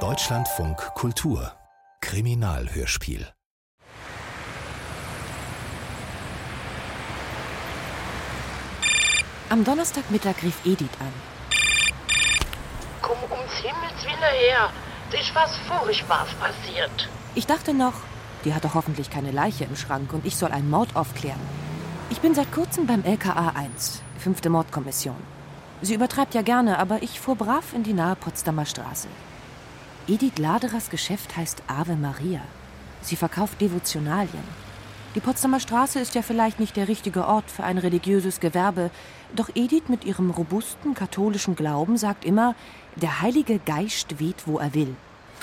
Deutschlandfunk Kultur Kriminalhörspiel Am Donnerstagmittag rief Edith an. Komm ums Himmels Willen her. Es ist was Furchtbares passiert. Ich dachte noch, die hat doch hoffentlich keine Leiche im Schrank und ich soll einen Mord aufklären. Ich bin seit kurzem beim LKA 1, fünfte Mordkommission. Sie übertreibt ja gerne, aber ich fuhr brav in die nahe Potsdamer Straße. Edith Laderers Geschäft heißt Ave Maria. Sie verkauft Devotionalien. Die Potsdamer Straße ist ja vielleicht nicht der richtige Ort für ein religiöses Gewerbe, doch Edith mit ihrem robusten katholischen Glauben sagt immer, der Heilige Geist weht, wo er will.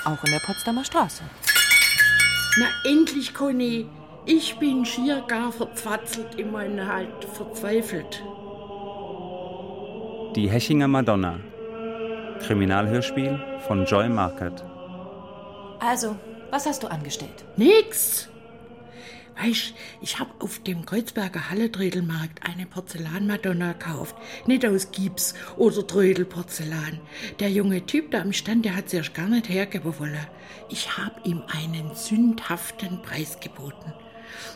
Auch in der Potsdamer Straße. Na endlich, Conny. Ich bin schier gar verzwatzelt, in meiner halt verzweifelt. Die Hechinger Madonna. Kriminalhörspiel von Joy Markert. Also, was hast du angestellt? Nix. Weißt, ich hab auf dem Kreuzberger Halle-Trödelmarkt eine Porzellanmadonna gekauft. Nicht aus Gips oder Trödelporzellan. Der junge Typ da am Stand, der hat sie erst gar nicht hergeben wollen. Ich hab ihm einen sündhaften Preis geboten.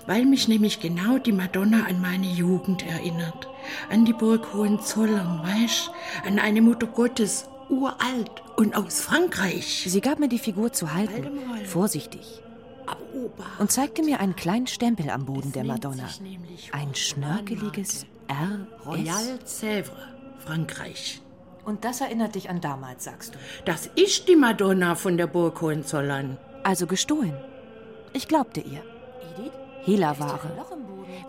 Weil mich nämlich genau die Madonna an meine Jugend erinnert. An die Burg Hohenzollern, weißt, an eine Mutter Gottes, uralt und aus Frankreich. Sie gab mir die Figur zu halten, vorsichtig und zeigte mir einen kleinen Stempel am Boden der Madonna. Ein schnörkeliges R. Royal Sèvres, Frankreich. Und das erinnert dich an damals, sagst du? Das ist die Madonna von der Burg Hohenzollern. Also gestohlen. Ich glaubte ihr. Hehlerware.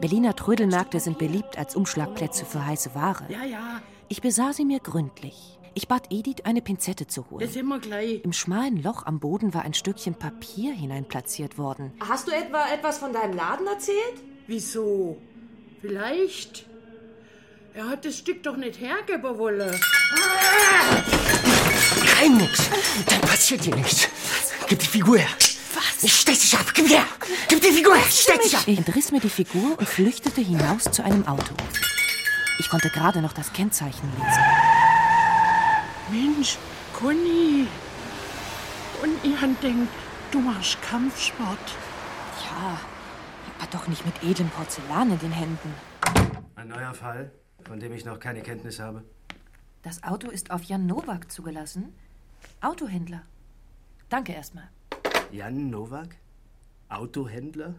Berliner Trödelmärkte sind beliebt als Umschlagplätze für heiße Ware. Ja, ja. Ich besah sie mir gründlich. Ich bat Edith, eine Pinzette zu holen. Das sind wir gleich. Im schmalen Loch am Boden war ein Stückchen Papier hineinplatziert worden. Hast du etwa etwas von deinem Laden erzählt? Wieso? Vielleicht. Er hat das Stück doch nicht hergeben wollen. Kein nix. Dann passiert dir nichts. Gib die Figur her. Was? Ich stech dich ab. Gib her. Gib die Figur her. Stech dich ab. Ich entriss mir die Figur und flüchtete hinaus zu einem Auto. Ich konnte gerade noch das Kennzeichen lesen. Mensch, Conny. Und ich han denkt, du machst Kampfsport. Ja, aber doch nicht mit edlem Porzellan in den Händen. Ein neuer Fall, von dem ich noch keine Kenntnis habe. Das Auto ist auf Jan Nowak zugelassen. Autohändler. Danke erstmal. Jan Nowak? Autohändler?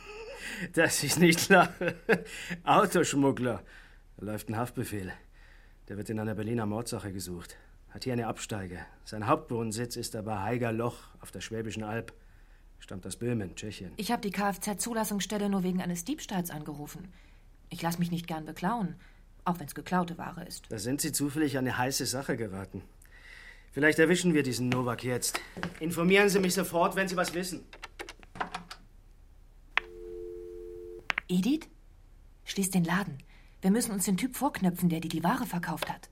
Dass ich nicht lache. Autoschmuggler. Da läuft ein Haftbefehl. Der wird in einer Berliner Mordsache gesucht. Hat hier eine Absteige. Sein Hauptwohnsitz ist aber Heiger Loch auf der Schwäbischen Alb. Stammt aus Böhmen, Tschechien. Ich habe die Kfz-Zulassungsstelle nur wegen eines Diebstahls angerufen. Ich lasse mich nicht gern beklauen, auch wenn es geklaute Ware ist. Da sind Sie zufällig an eine heiße Sache geraten. Vielleicht erwischen wir diesen Nowak jetzt. Informieren Sie mich sofort, wenn Sie was wissen. Edith? Schließ den Laden. Wir müssen uns den Typ vorknöpfen, der dir die Ware verkauft hat.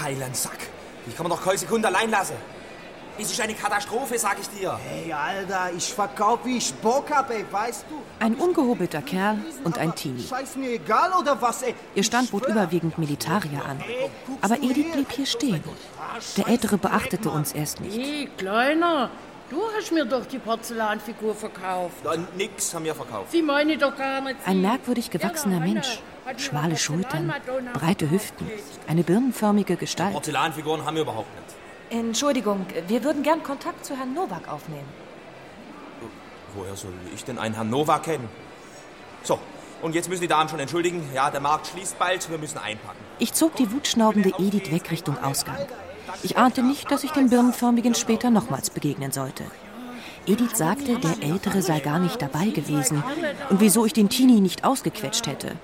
Heiland Sack. Die kann man doch keine Sekunde allein lassen. Es ist eine Katastrophe, sag ich dir. Hey, Alter, ich verkauf, wie ich Bock hab, ey, weißt du? Ein ungehobelter Kerl und ein Teenie. Scheiß mir egal, oder was, ey? Ihr Stand bot überwiegend Militarier an. Aber Edith blieb hier stehen. Der Ältere beachtete uns erst nicht. Hey, Kleiner, du hast mir doch die Porzellanfigur verkauft. Na, nix haben wir verkauft. Sie meine doch gar nicht. Ein merkwürdig gewachsener Mensch. Schmale Schultern, breite Hüften, eine birnenförmige Gestalt. Porzellanfiguren haben wir überhaupt nicht. Entschuldigung, wir würden gern Kontakt zu Herrn Nowak aufnehmen. Woher soll ich denn einen Herrn Nowak kennen? So, und jetzt müssen die Damen schon entschuldigen. Ja, der Markt schließt bald, wir müssen einpacken. Ich zog die wutschnaubende Edith weg Richtung Ausgang. Ich ahnte nicht, dass ich dem Birnenförmigen später nochmals begegnen sollte. Edith sagte, der Ältere sei gar nicht dabei gewesen und wieso ich den Teenie nicht ausgequetscht hätte.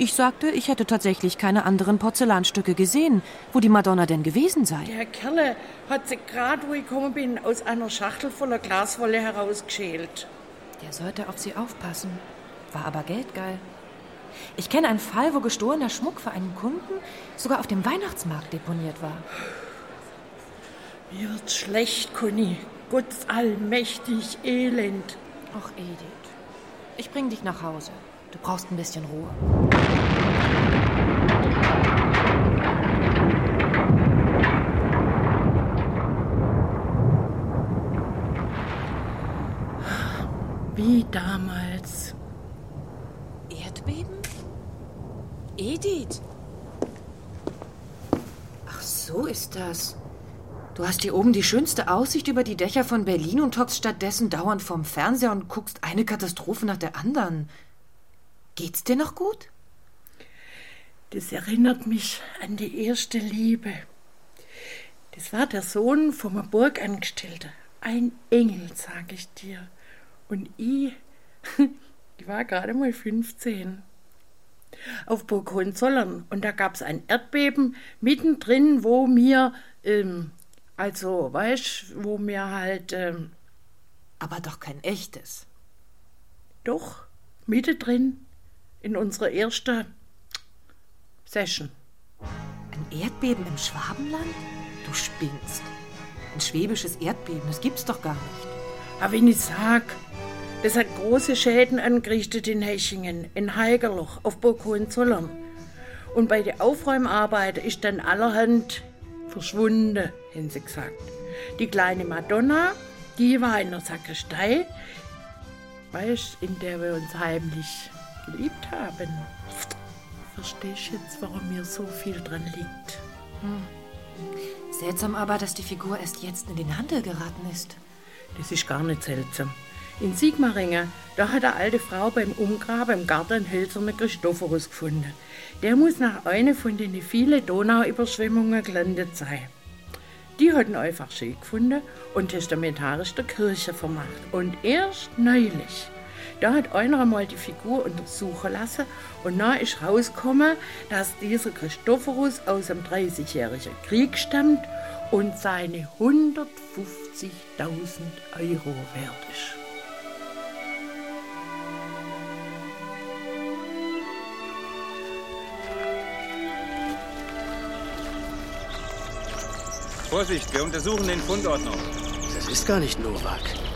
Ich sagte, ich hätte tatsächlich keine anderen Porzellanstücke gesehen, wo die Madonna denn gewesen sei. Der Kerle hat sie gerade, wo ich gekommen bin, aus einer Schachtel voller Glaswolle herausgeschält. Der sollte auf sie aufpassen, war aber geldgeil. Ich kenne einen Fall, wo gestohlener Schmuck für einen Kunden sogar auf dem Weihnachtsmarkt deponiert war. Mir wird's schlecht, Conny. Gott allmächtig elend. Ach, Edith, ich bring dich nach Hause. Du brauchst ein bisschen Ruhe. Wie damals. Erdbeben? Edith! Ach, so ist das. Du hast hier oben die schönste Aussicht über die Dächer von Berlin und hockst stattdessen dauernd vorm Fernseher und guckst eine Katastrophe nach der anderen. Geht's dir noch gut? Das erinnert mich an die erste Liebe. Das war der Sohn vom Burgangestellten. Ein Engel, sag ich dir. Und ich, ich war gerade mal 15. Auf Burg Hohenzollern. Und da gab's ein Erdbeben mittendrin, wo mir, ähm, also, weißt wo mir halt, ähm, Aber doch kein echtes. doch, mittendrin in unserer ersten Session. Ein Erdbeben im Schwabenland? Du spinnst. Ein schwäbisches Erdbeben, das gibt's doch gar nicht. Aber wenn ich sag, das hat große Schäden angerichtet in Hechingen, in Heigerloch, auf Burg Hohenzollern. Und bei den Aufräumarbeiten ist dann allerhand verschwunden, haben sie gesagt. Die kleine Madonna, die war in der Sakristei, weißt, in der wir uns heimlich geliebt haben. Verstehst jetzt, warum mir so viel dran liegt? Seltsam aber, dass die Figur erst jetzt in den Handel geraten ist. Das ist gar nicht seltsam. In Sigmaringen, da hat eine alte Frau beim Umgraben im Garten einen hölzernen Christophorus gefunden. Der muss nach einer von den vielen Donauüberschwemmungen gelandet sein. Die hat ihn einfach schön gefunden und testamentarisch der Kirche vermacht. Und erst neulich, da hat einer einmal die Figur untersuchen lassen und da ist rausgekommen, dass dieser Christophorus aus dem 30-jährigen Krieg stammt und seine 150.000 Euro wert ist. Vorsicht, wir untersuchen den Fundort noch. Das ist gar nicht Novak.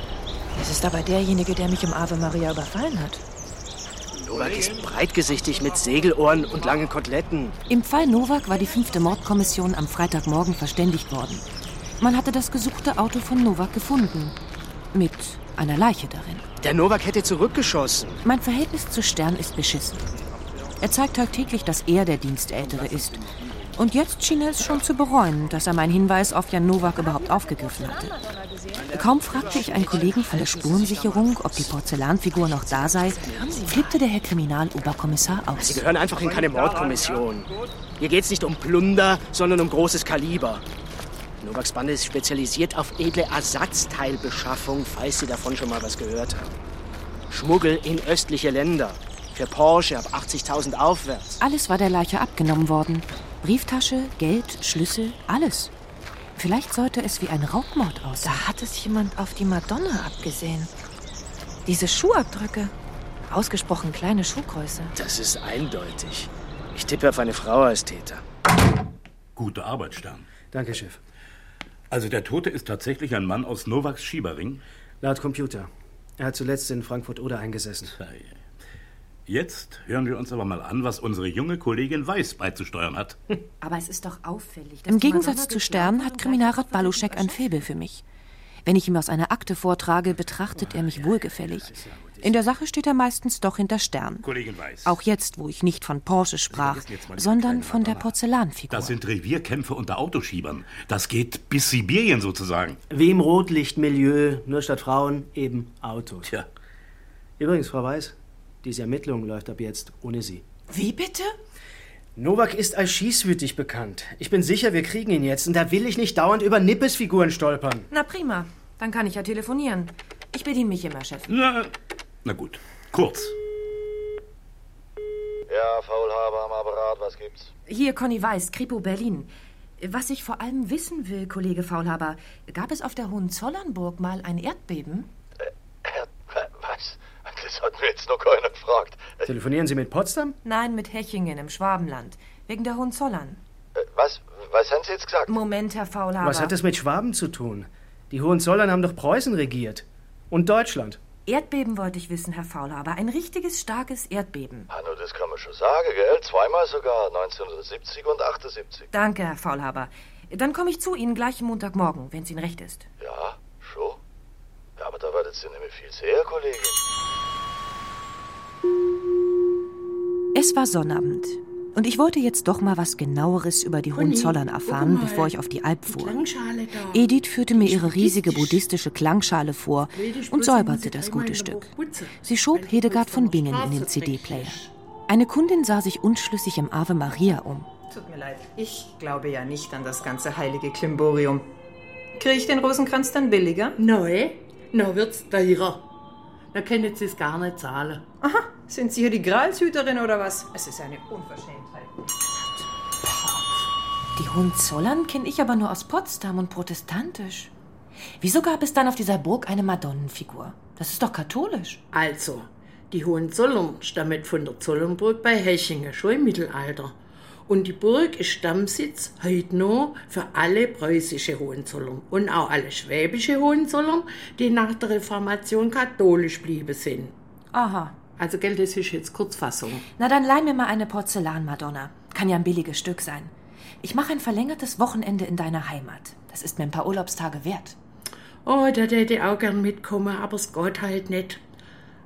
Es ist aber derjenige, der mich im Ave Maria überfallen hat. Novak ist breitgesichtig mit Segelohren und langen Koteletten. Im Fall Nowak war die fünfte Mordkommission am Freitagmorgen verständigt worden. Man hatte das gesuchte Auto von Nowak gefunden. Mit einer Leiche darin. Der Novak hätte zurückgeschossen. Mein Verhältnis zu Stern ist beschissen. Er zeigt tagtäglich, dass er der Dienstältere ist. Und jetzt schien er es schon zu bereuen, dass er meinen Hinweis auf Jan Nowak überhaupt aufgegriffen hatte. Kaum fragte ich einen Kollegen von der Spurensicherung, ob die Porzellanfigur noch da sei, flippte der Herr Kriminaloberkommissar Sie aus. gehören einfach in keine Mordkommission. Hier geht's nicht um Plunder, sondern um großes Kaliber. Novaks Bande ist spezialisiert auf edle Ersatzteilbeschaffung, falls Sie davon schon mal was gehört haben. Schmuggel in östliche Länder. Für Porsche ab 80.000 aufwärts. Alles war der Leiche abgenommen worden. Brieftasche, Geld, Schlüssel, alles. Vielleicht sollte es wie ein Raubmord aussehen. Da hat es jemand auf die Madonna abgesehen. Diese Schuhabdrücke. Ausgesprochen kleine Schuhgröße. Das ist eindeutig. Ich tippe auf eine Frau als Täter. Gute Arbeit, Stern. Danke, Chef. Also der Tote ist tatsächlich ein Mann aus Novaks Schiebering. Laut Computer. Er hat zuletzt in Frankfurt-Oder eingesessen. Jetzt hören wir uns aber mal an, was unsere junge Kollegin Weiß beizusteuern hat. Aber es ist doch auffällig. Im Gegensatz zu Stern hat Kriminalrat Baluschek ein Faible für mich. Wenn ich ihm aus einer Akte vortrage, betrachtet er mich wohlgefällig. In der Sache steht er meistens doch hinter Stern. Kollegin Weiß. Auch jetzt, wo ich nicht von Porsche sprach, mal die sondern von der. Porzellanfigur. Das sind Revierkämpfe unter Autoschiebern. Das geht bis Sibirien sozusagen. Wie im Rotlichtmilieu, nur statt Frauen eben Autos. Tja, Übrigens, Frau Weiß, diese Ermittlung läuft ab jetzt ohne Sie. Wie bitte? Novak ist als schießwütig bekannt. Ich bin sicher, wir kriegen ihn jetzt. Und da will ich nicht dauernd über Nippesfiguren stolpern. Na prima, dann kann ich ja telefonieren. Ich bediene mich immer, Chef. na, na gut. Kurz. Ja, Faulhaber am Apparat, was gibt's? Hier Conny Weiß, Kripo Berlin. Was ich vor allem wissen will, Kollege Faulhaber, gab es auf der Hohenzollernburg mal ein Erdbeben? Was? Das hat mir jetzt noch keiner gefragt. Telefonieren Sie mit Potsdam? Nein, mit Hechingen im Schwabenland. Wegen der Hohenzollern. Äh, Was? Was haben Sie jetzt gesagt? Moment, Herr Faulhaber. Was hat das mit Schwaben zu tun? Die Hohenzollern haben doch Preußen regiert. Und Deutschland. Erdbeben wollte ich wissen, Herr Faulhaber. Ein richtiges, starkes Erdbeben. Hanno, das kann man schon sagen, gell? Zweimal sogar, 1970 und 78. Danke, Herr Faulhaber. Dann komme ich zu Ihnen gleich Montagmorgen, wenn es Ihnen recht ist. Ja, schon. Ja, aber da werdet ihr nämlich viel sehen, Kollegin. Es war Sonnabend. Und ich wollte jetzt doch mal was genaueres über die Hohenzollern erfahren, bevor ich auf die Alp fuhr. Edith führte mir ihre riesige buddhistische Klangschale vor und säuberte das gute Stück. Sie schob Hedegard von Bingen in den CD-Player. Eine Kundin sah sich unschlüssig im Ave Maria um. Tut mir leid, ich glaube ja nicht an das ganze heilige Klimborium. Kriege ich den Rosenkranz dann billiger? Neu? Na wird's teurer. Da können Sie es gar nicht zahlen. Aha, sind Sie hier die Gralshüterin oder was? Es ist eine Unverschämtheit. Die Hohenzollern kenne ich aber nur aus Potsdam und protestantisch. Wieso gab es dann auf dieser Burg eine Madonnenfigur? Das ist doch katholisch. Also, die Hohenzollern stammen von der Zollernburg bei Hechingen, schon im Mittelalter. Und die Burg ist Stammsitz heute noch für alle preußische Hohenzollern und auch alle schwäbische Hohenzollern, die nach der Reformation katholisch blieben sind. Aha. Also, gell, das ist jetzt Kurzfassung. Na dann leih mir mal eine Porzellanmadonna. Kann ja ein billiges Stück sein. Ich mache ein verlängertes Wochenende in deiner Heimat. Das ist mir ein paar Urlaubstage wert. Oh, da hätte ich auch gern mitkommen, aber es geht halt nicht.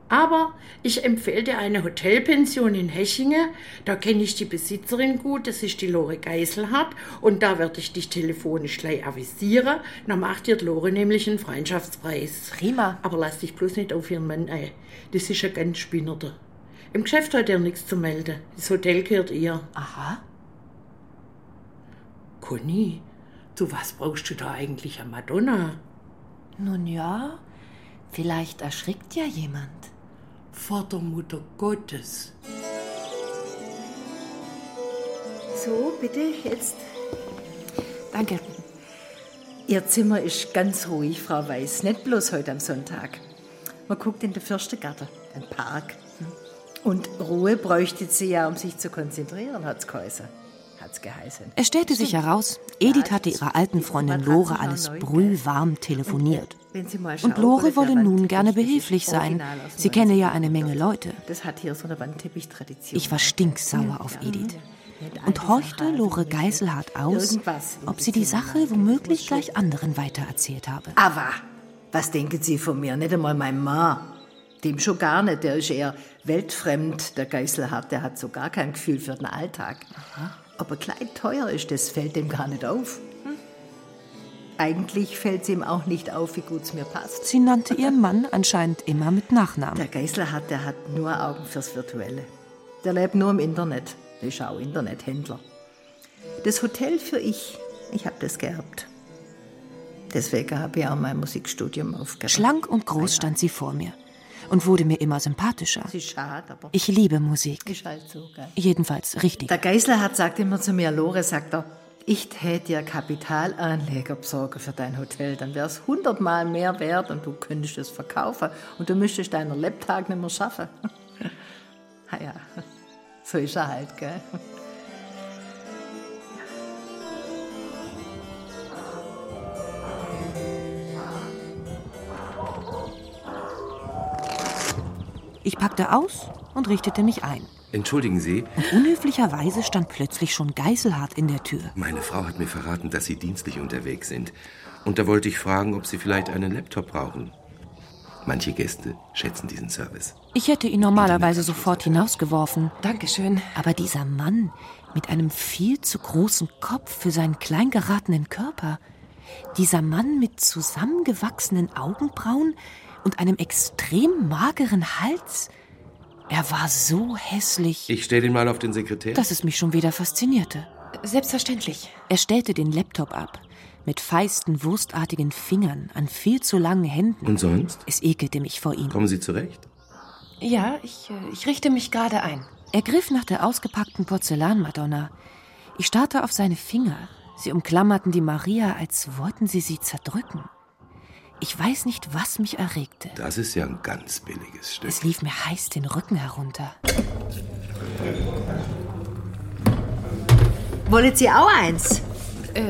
Aber ich empfehle dir eine Hotelpension in Hechingen. Da kenne ich die Besitzerin gut, das ist die Lore Geiselhardt. Und da werde ich dich telefonisch gleich avisieren. Dann macht dir die Lore nämlich einen Freundschaftspreis. Prima. Aber lass dich bloß nicht auf ihren Mann ein. Das ist ein ganz Spinnerter. Im Geschäft hat er nichts zu melden. Das Hotel gehört ihr. Aha. Conny, zu was brauchst du da eigentlich eine Madonna? Nun ja, vielleicht erschrickt ja jemand. Vor der Mutter Gottes. So, bitte, jetzt. Danke. Ihr Zimmer ist ganz ruhig, Frau Weiß. Nicht bloß heute am Sonntag. Man guckt in den Fürstengarten, den Park. Und Ruhe bräuchte sie ja, um sich zu konzentrieren, hat's geheißen. Hat's geheißen. Es stellte sich heraus, Edith hatte ihrer alten Freundin Lore alles brühwarm telefoniert. Und Lore wolle nun gerne behilflich sein. Sie kenne ja 19. eine Menge Leute. Ich war stinksauer auf Edith und horchte Lore Geiselhardt aus, ob sie die Sache womöglich gleich anderen weitererzählt habe. Aber, was denken Sie von mir? Nicht einmal mein Mann. Dem schon gar nicht. Der ist eher weltfremd, der Geiselhardt. Der hat so gar kein Gefühl für den Alltag. Aber klein teuer ist das, fällt dem gar nicht auf. Eigentlich fällt es ihm auch nicht auf, wie gut es mir passt. Sie nannte ihren Mann anscheinend immer mit Nachnamen. Der Geiselhardt, der hat nur Augen fürs Virtuelle. Der lebt nur im Internet. Der ist auch Internethändler. Das Hotel für ich, ich habe das geerbt. Deswegen habe ich auch mein Musikstudium aufgehört. Schlank und groß stand sie vor mir und wurde mir immer sympathischer. Ich liebe Musik. halt? Jedenfalls richtig. Der Geiselhardt sagt immer zu mir, Lore, sagt er, ich täte dir Kapitalanleger besorgen für dein Hotel, dann wäre es hundertmal mehr wert und du könntest es verkaufen und du müsstest deinen Lebtag nicht mehr schaffen. ja, so ist er halt, gell? Ich packte aus und richtete mich ein. Entschuldigen Sie, Und unhöflicherweise stand plötzlich schon Geiselhardt in der Tür. meine Frau hat mir verraten, dass Sie dienstlich unterwegs sind. Und da wollte ich fragen, ob Sie vielleicht einen Laptop brauchen. Manche Gäste schätzen diesen Service. Ich hätte ihn normalerweise sofort hinausgeworfen. Dankeschön. Aber dieser Mann mit einem viel zu großen Kopf für seinen klein geratenen Körper, dieser Mann mit zusammengewachsenen Augenbrauen und einem extrem mageren Hals, er war so hässlich, Ich stelle ihn mal auf den Sekretär. dass es mich schon wieder faszinierte. Selbstverständlich. Er stellte den Laptop ab, mit feisten, wurstartigen Fingern an viel zu langen Händen. Und sonst? Es ekelte mich vor ihm. Kommen Sie zurecht? Ja, ich, äh, ich richte mich gerade ein. Er griff nach der ausgepackten Porzellanmadonna. Ich starrte auf seine Finger. Sie umklammerten die Maria, als wollten sie sie zerdrücken. Ich weiß nicht, was mich erregte. Das ist ja ein ganz billiges Stück. Es lief mir heiß den Rücken herunter. Wollet Sie auch eins? Äh,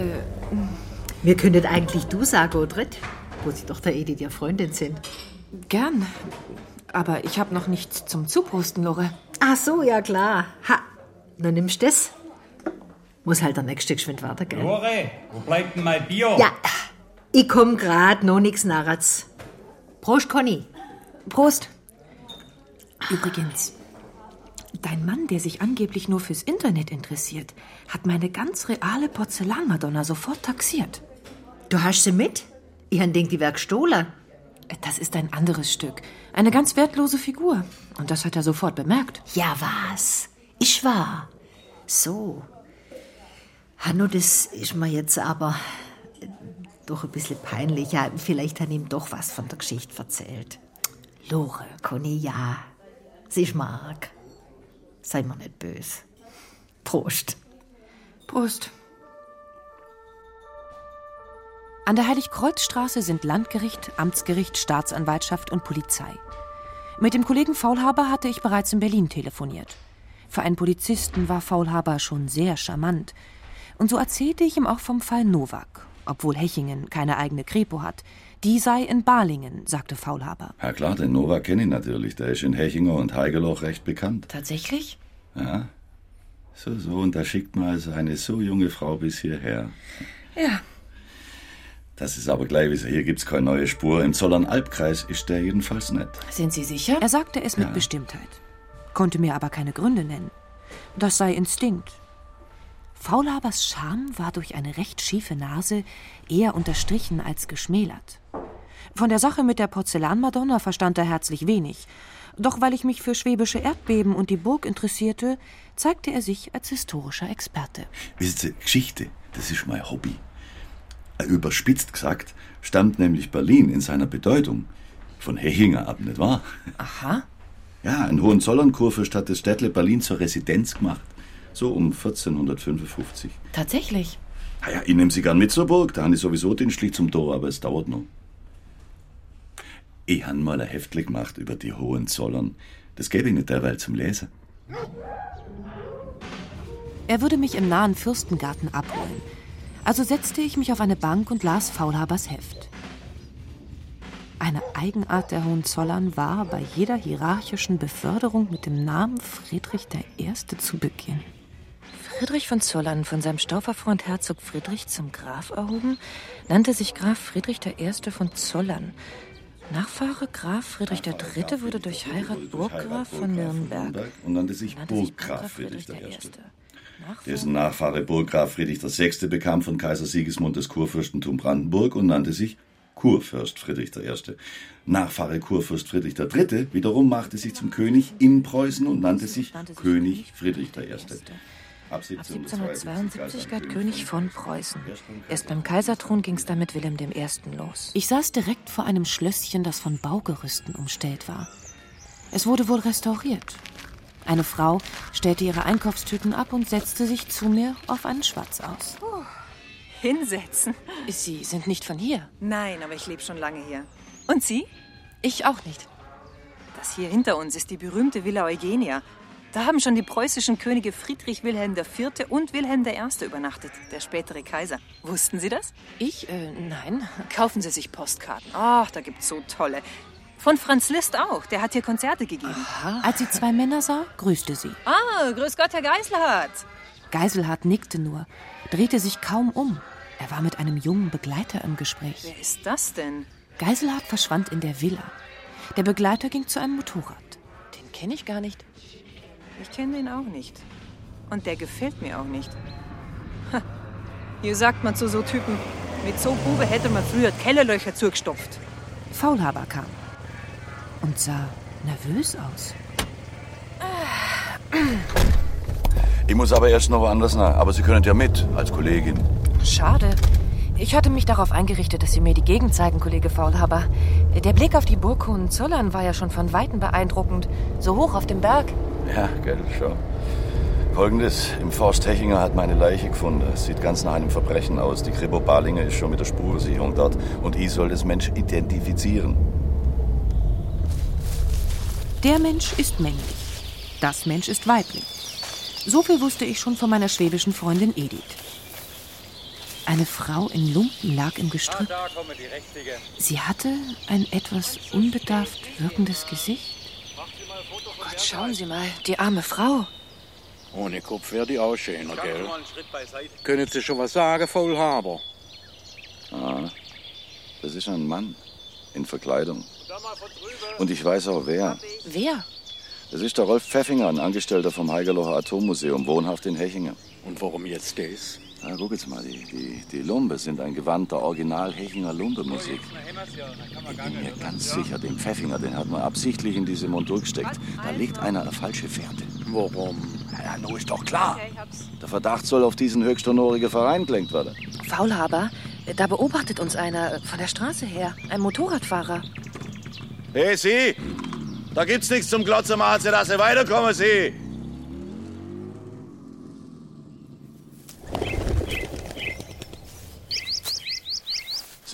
Wir könntet eigentlich du sagen, Odret, wo Sie doch der Edith ihr Freundin sind. gern. Aber ich habe noch nichts zum Zuprosten, Lore. Ach so, ja klar. Ha, dann nimmst du das. Muss halt der nächste geschwind weiter, gell? Lore, wo bleibt denn mein Bier? Ja, ich komm grad, noch nix Narratz. Prost, Conny. Prost. Übrigens, Dein Mann, der sich angeblich nur fürs Internet interessiert, hat meine ganz reale Porzellanmadonna sofort taxiert. Du hast sie mit? Ich han denkt, die wär gestohlen. Das ist ein anderes Stück. Eine ganz wertlose Figur. Und das hat er sofort bemerkt. Ja, was? Ich war. So. Hanno, das ist mir jetzt aber doch ein bisschen peinlich. Ja, vielleicht hat ihm doch was von der Geschichte erzählt. Lore. Conny, ja. Sie ist Mark. Sei mir nicht böse. Prost. Prost. An der Heiligkreuzstraße sind Landgericht, Amtsgericht, Staatsanwaltschaft und Polizei. Mit dem Kollegen Faulhaber hatte ich bereits in Berlin telefoniert. Für einen Polizisten war Faulhaber schon sehr charmant. Und so erzählte ich ihm auch vom Fall Nowak, obwohl Hechingen keine eigene Kripo hat. Die sei in Balingen, sagte Faulhaber. Ja klar, den Nowak kenne ich natürlich. Der ist in Hechinger und Heigeloch recht bekannt. Tatsächlich? Ja. So, so, und da schickt man also eine so junge Frau bis hierher. Ja. Das ist aber gleich wie hier gibt's keine neue Spur. Im Zollern-Albkreis ist der jedenfalls nicht. Sind Sie sicher? Er sagte es mit Ja. Bestimmtheit, konnte mir aber keine Gründe nennen. Das sei Instinkt. Faulhabers Charme war durch eine recht schiefe Nase eher unterstrichen als geschmälert. Von der Sache mit der Porzellanmadonna verstand er herzlich wenig. Doch weil ich mich für schwäbische Erdbeben und die Burg interessierte, zeigte er sich als historischer Experte. Wissen Sie, Geschichte, das ist mein Hobby. Äh, Überspitzt gesagt, stammt nämlich Berlin in seiner Bedeutung von Hechinger ab, nicht wahr? Aha. Ja, ein Hohenzollern-Kurfürst hat das Städtle Berlin zur Residenz gemacht. So um 1455. Tatsächlich. Na ja, ich nehme Sie gern mit zur Burg, da habe ich sowieso den Schlich zum Tor, aber es dauert noch. Ich habe mal ein Heftle gemacht über die Hohenzollern. Das gebe ich nicht derweil zum Lesen. Er würde mich im nahen Fürstengarten abholen. Also setzte ich mich auf eine Bank und las Faulhabers Heft. Eine Eigenart der Hohenzollern war, bei jeder hierarchischen Beförderung mit dem Namen Friedrich I. zu beginnen. Friedrich von Zollern, von seinem Stauferfreund Herzog Friedrich zum Graf erhoben, nannte sich Graf Friedrich I. von Zollern. Nachfahre Graf Friedrich III. wurde durch Heirat Burggraf von Nürnberg. Und nannte sich Burggraf Friedrich I. Dessen Nachfahre Burggraf Friedrich VI. bekam von Kaiser Sigismund das Kurfürstentum Brandenburg und nannte sich Kurfürst Friedrich I. Nachfahre Kurfürst Friedrich III. wiederum machte sich zum König in Preußen und nannte sich König Friedrich I. Ab 1772 galt König von Preußen. Erst beim Kaiserthron ging es dann mit Wilhelm I. los. Ich saß direkt vor einem Schlösschen, das von Baugerüsten umstellt war. Es wurde wohl restauriert. Eine Frau stellte ihre Einkaufstüten ab und setzte sich zu mir auf einen Schwatz aus. Hinsetzen. Sie sind nicht von hier? Nein, aber ich lebe schon lange hier. Und Sie? Ich auch nicht. Das hier hinter uns ist die berühmte Villa Eugenia. Da haben schon die preußischen Könige Friedrich Wilhelm IV. und Wilhelm I. übernachtet, der spätere Kaiser. Wussten Sie das? Ich? Äh, nein. Kaufen Sie sich Postkarten. Ach, da gibt's so tolle. Von Franz Liszt auch, der hat hier Konzerte gegeben. Als sie zwei Männer sah, grüßte sie. Ah, grüß Gott, Herr Geiselhardt. Geiselhardt nickte nur, drehte sich kaum um. Er war mit einem jungen Begleiter im Gespräch. Wer ist das denn? Geiselhardt verschwand in der Villa. Der Begleiter ging zu einem Motorrad. Den kenne ich gar nicht. Ich kenne den auch nicht. Und der gefällt mir auch nicht. Ha. Hier sagt man zu so Typen, mit so Bube hätte man früher Kellerlöcher zugestopft. Faulhaber kam und sah nervös aus. Ich muss aber erst noch woanders nach. Aber Sie können ja mit, als Kollegin. Schade. Ich hatte mich darauf eingerichtet, dass Sie mir die Gegend zeigen, Kollege Faulhaber. Der Blick auf die Burg Hohenzollern war ja schon von Weitem beeindruckend. So hoch auf dem Berg. Ja, gell, schon. Folgendes, im Forst Hechinger hat meine Leiche gefunden. Es sieht ganz nach einem Verbrechen aus. Die Kripo Balinger ist schon mit der Spurensicherung dort und ich soll das Mensch identifizieren. Der Mensch ist männlich. Das Mensch ist weiblich. So viel wusste ich schon von meiner schwäbischen Freundin Edith. Eine Frau in Lumpen lag im Gestrüpp. Richtige. Sie hatte ein etwas unbedarft wirkendes Gesicht. Gott, schauen Sie mal, die arme Frau. Ohne Kopf wäre die auch schöner, gell? Können Sie schon was sagen, Faulhaber? Ah, das ist ein Mann in Verkleidung. Und ich weiß auch wer. Wer? Das ist der Rolf Pfeffinger, ein Angestellter vom Heigerlocher Atommuseum, wohnhaft in Hechingen. Und warum jetzt das? Na, guck jetzt mal, die, die, die Lumbe sind ein Gewand der Original-Hechinger Lumbe-Musik. Ich bin mir ganz sicher, den Pfeffinger, den hat man absichtlich in diese Montur gesteckt. Da legt einer eine falsche Fährte. Warum? Ja, nur ist doch klar. Der Verdacht soll auf diesen höchsthonorigen Verein gelenkt werden. Faulhaber, da beobachtet uns einer von der Straße her, ein Motorradfahrer. Hey, Sie! Da gibt's nichts zum Glotzen machen, Sie, dass Sie weiterkommen, Sie!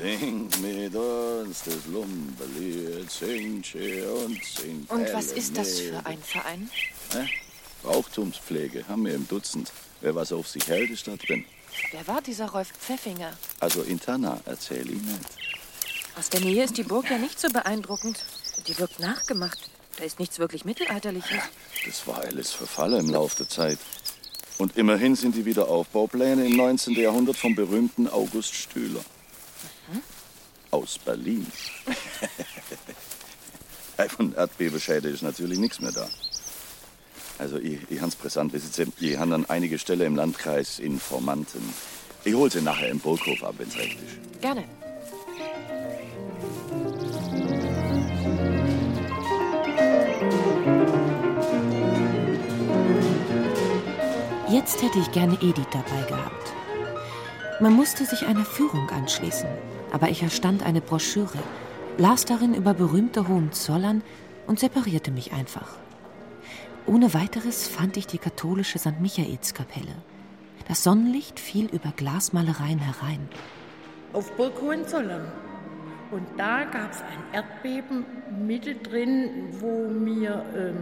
Sing mit uns das Lumberlied, sing schön und sing Und was ist das für ein Verein? Hä? Brauchtumspflege haben wir im Dutzend. Wer was auf sich hält, ist da drin. Wer war dieser Rolf Pfeffinger? Also Interna erzähl ich nicht. Aus der Nähe ist die Burg ja nicht so beeindruckend. Die wirkt nachgemacht. Da ist nichts wirklich Mittelalterliches. Das war alles verfallen im Laufe der Zeit. Und immerhin sind die Wiederaufbaupläne im 19. Jahrhundert vom berühmten August Stühler. Aus Berlin. Von Erdbebenschäde ist natürlich nichts mehr da. Also, ich, ich habe es brisant. wissen Sie, Ich habe an einige Stellen im Landkreis Informanten. Ich hol sie nachher im Burghof ab, wenn's recht ist. Gerne. Jetzt hätte ich gerne Edith dabei gehabt. Man musste sich einer Führung anschließen, aber ich erstand eine Broschüre, las darin über berühmte Hohenzollern und separierte mich einfach. Ohne weiteres fand ich die katholische St. Michaelskapelle. Das Sonnenlicht fiel über Glasmalereien herein. Auf Burg Hohenzollern. Und da gab es ein Erdbeben mittendrin, wo mir, ähm,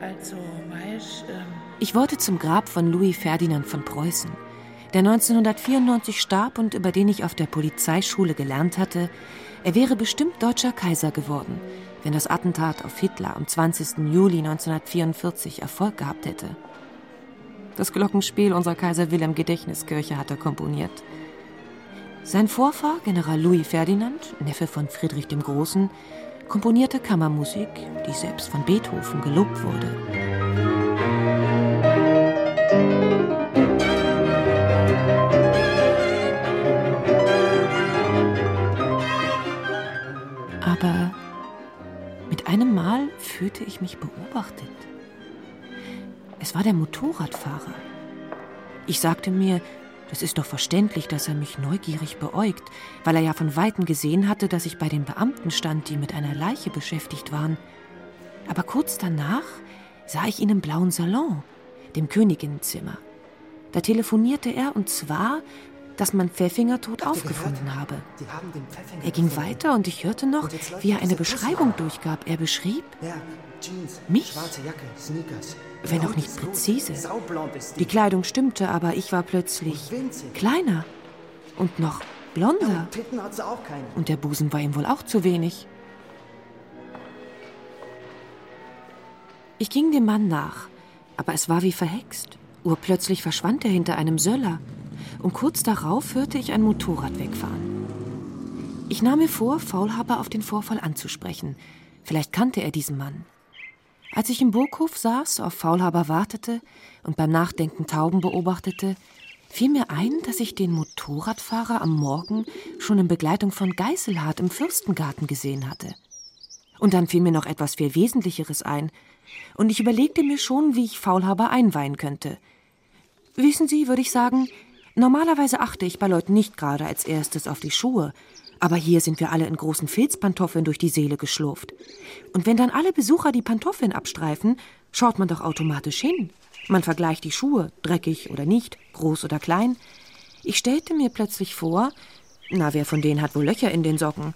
also, weißt, ähm, Ich wollte zum Grab von Louis Ferdinand von Preußen, der 1994 starb und über den ich auf der Polizeischule gelernt hatte, er wäre bestimmt deutscher Kaiser geworden, wenn das Attentat auf Hitler am 20. Juli 1944 Erfolg gehabt hätte. Das Glockenspiel unserer Kaiser Wilhelm Gedächtniskirche hat er komponiert. Sein Vorfahr, General Louis Ferdinand, Neffe von Friedrich dem Großen, komponierte Kammermusik, die selbst von Beethoven gelobt wurde. Aber mit einem Mal fühlte ich mich beobachtet. Es war der Motorradfahrer. Ich sagte mir, das ist doch verständlich, dass er mich neugierig beäugt, weil er ja von Weitem gesehen hatte, dass ich bei den Beamten stand, die mit einer Leiche beschäftigt waren. Aber kurz danach sah ich ihn im blauen Salon, dem Königinnenzimmer. Da telefonierte er und zwar, dass man Pfeffinger tot aufgefunden habe. Er ging weiter und ich hörte noch, wie er eine Beschreibung durchgab. Er beschrieb, Mich? wenn auch nicht Blondes Hut, präzise. Die. Kleidung stimmte, aber ich war plötzlich kleiner und noch blonder. Und der Busen war ihm wohl auch zu wenig. Ich ging dem Mann nach, aber es war wie verhext. Urplötzlich verschwand er hinter einem Söller. Und kurz darauf hörte ich ein Motorrad wegfahren. Ich nahm mir vor, Faulhaber auf den Vorfall anzusprechen. Vielleicht kannte er diesen Mann. Als ich im Burghof saß, auf Faulhaber wartete und beim Nachdenken Tauben beobachtete, fiel mir ein, dass ich den Motorradfahrer am Morgen schon in Begleitung von Geißelhardt im Fürstengarten gesehen hatte. Und dann fiel mir noch etwas viel Wesentlicheres ein, und ich überlegte mir schon, wie ich Faulhaber einweihen könnte. Wissen Sie, würde ich sagen, normalerweise achte ich bei Leuten nicht gerade als erstes auf die Schuhe, aber hier sind wir alle in großen Filzpantoffeln durch die Seele geschlurft. Und wenn dann alle Besucher die Pantoffeln abstreifen, schaut man doch automatisch hin. Man vergleicht die Schuhe, dreckig oder nicht, groß oder klein. Ich stellte mir plötzlich vor, na, wer von denen hat wohl Löcher in den Socken?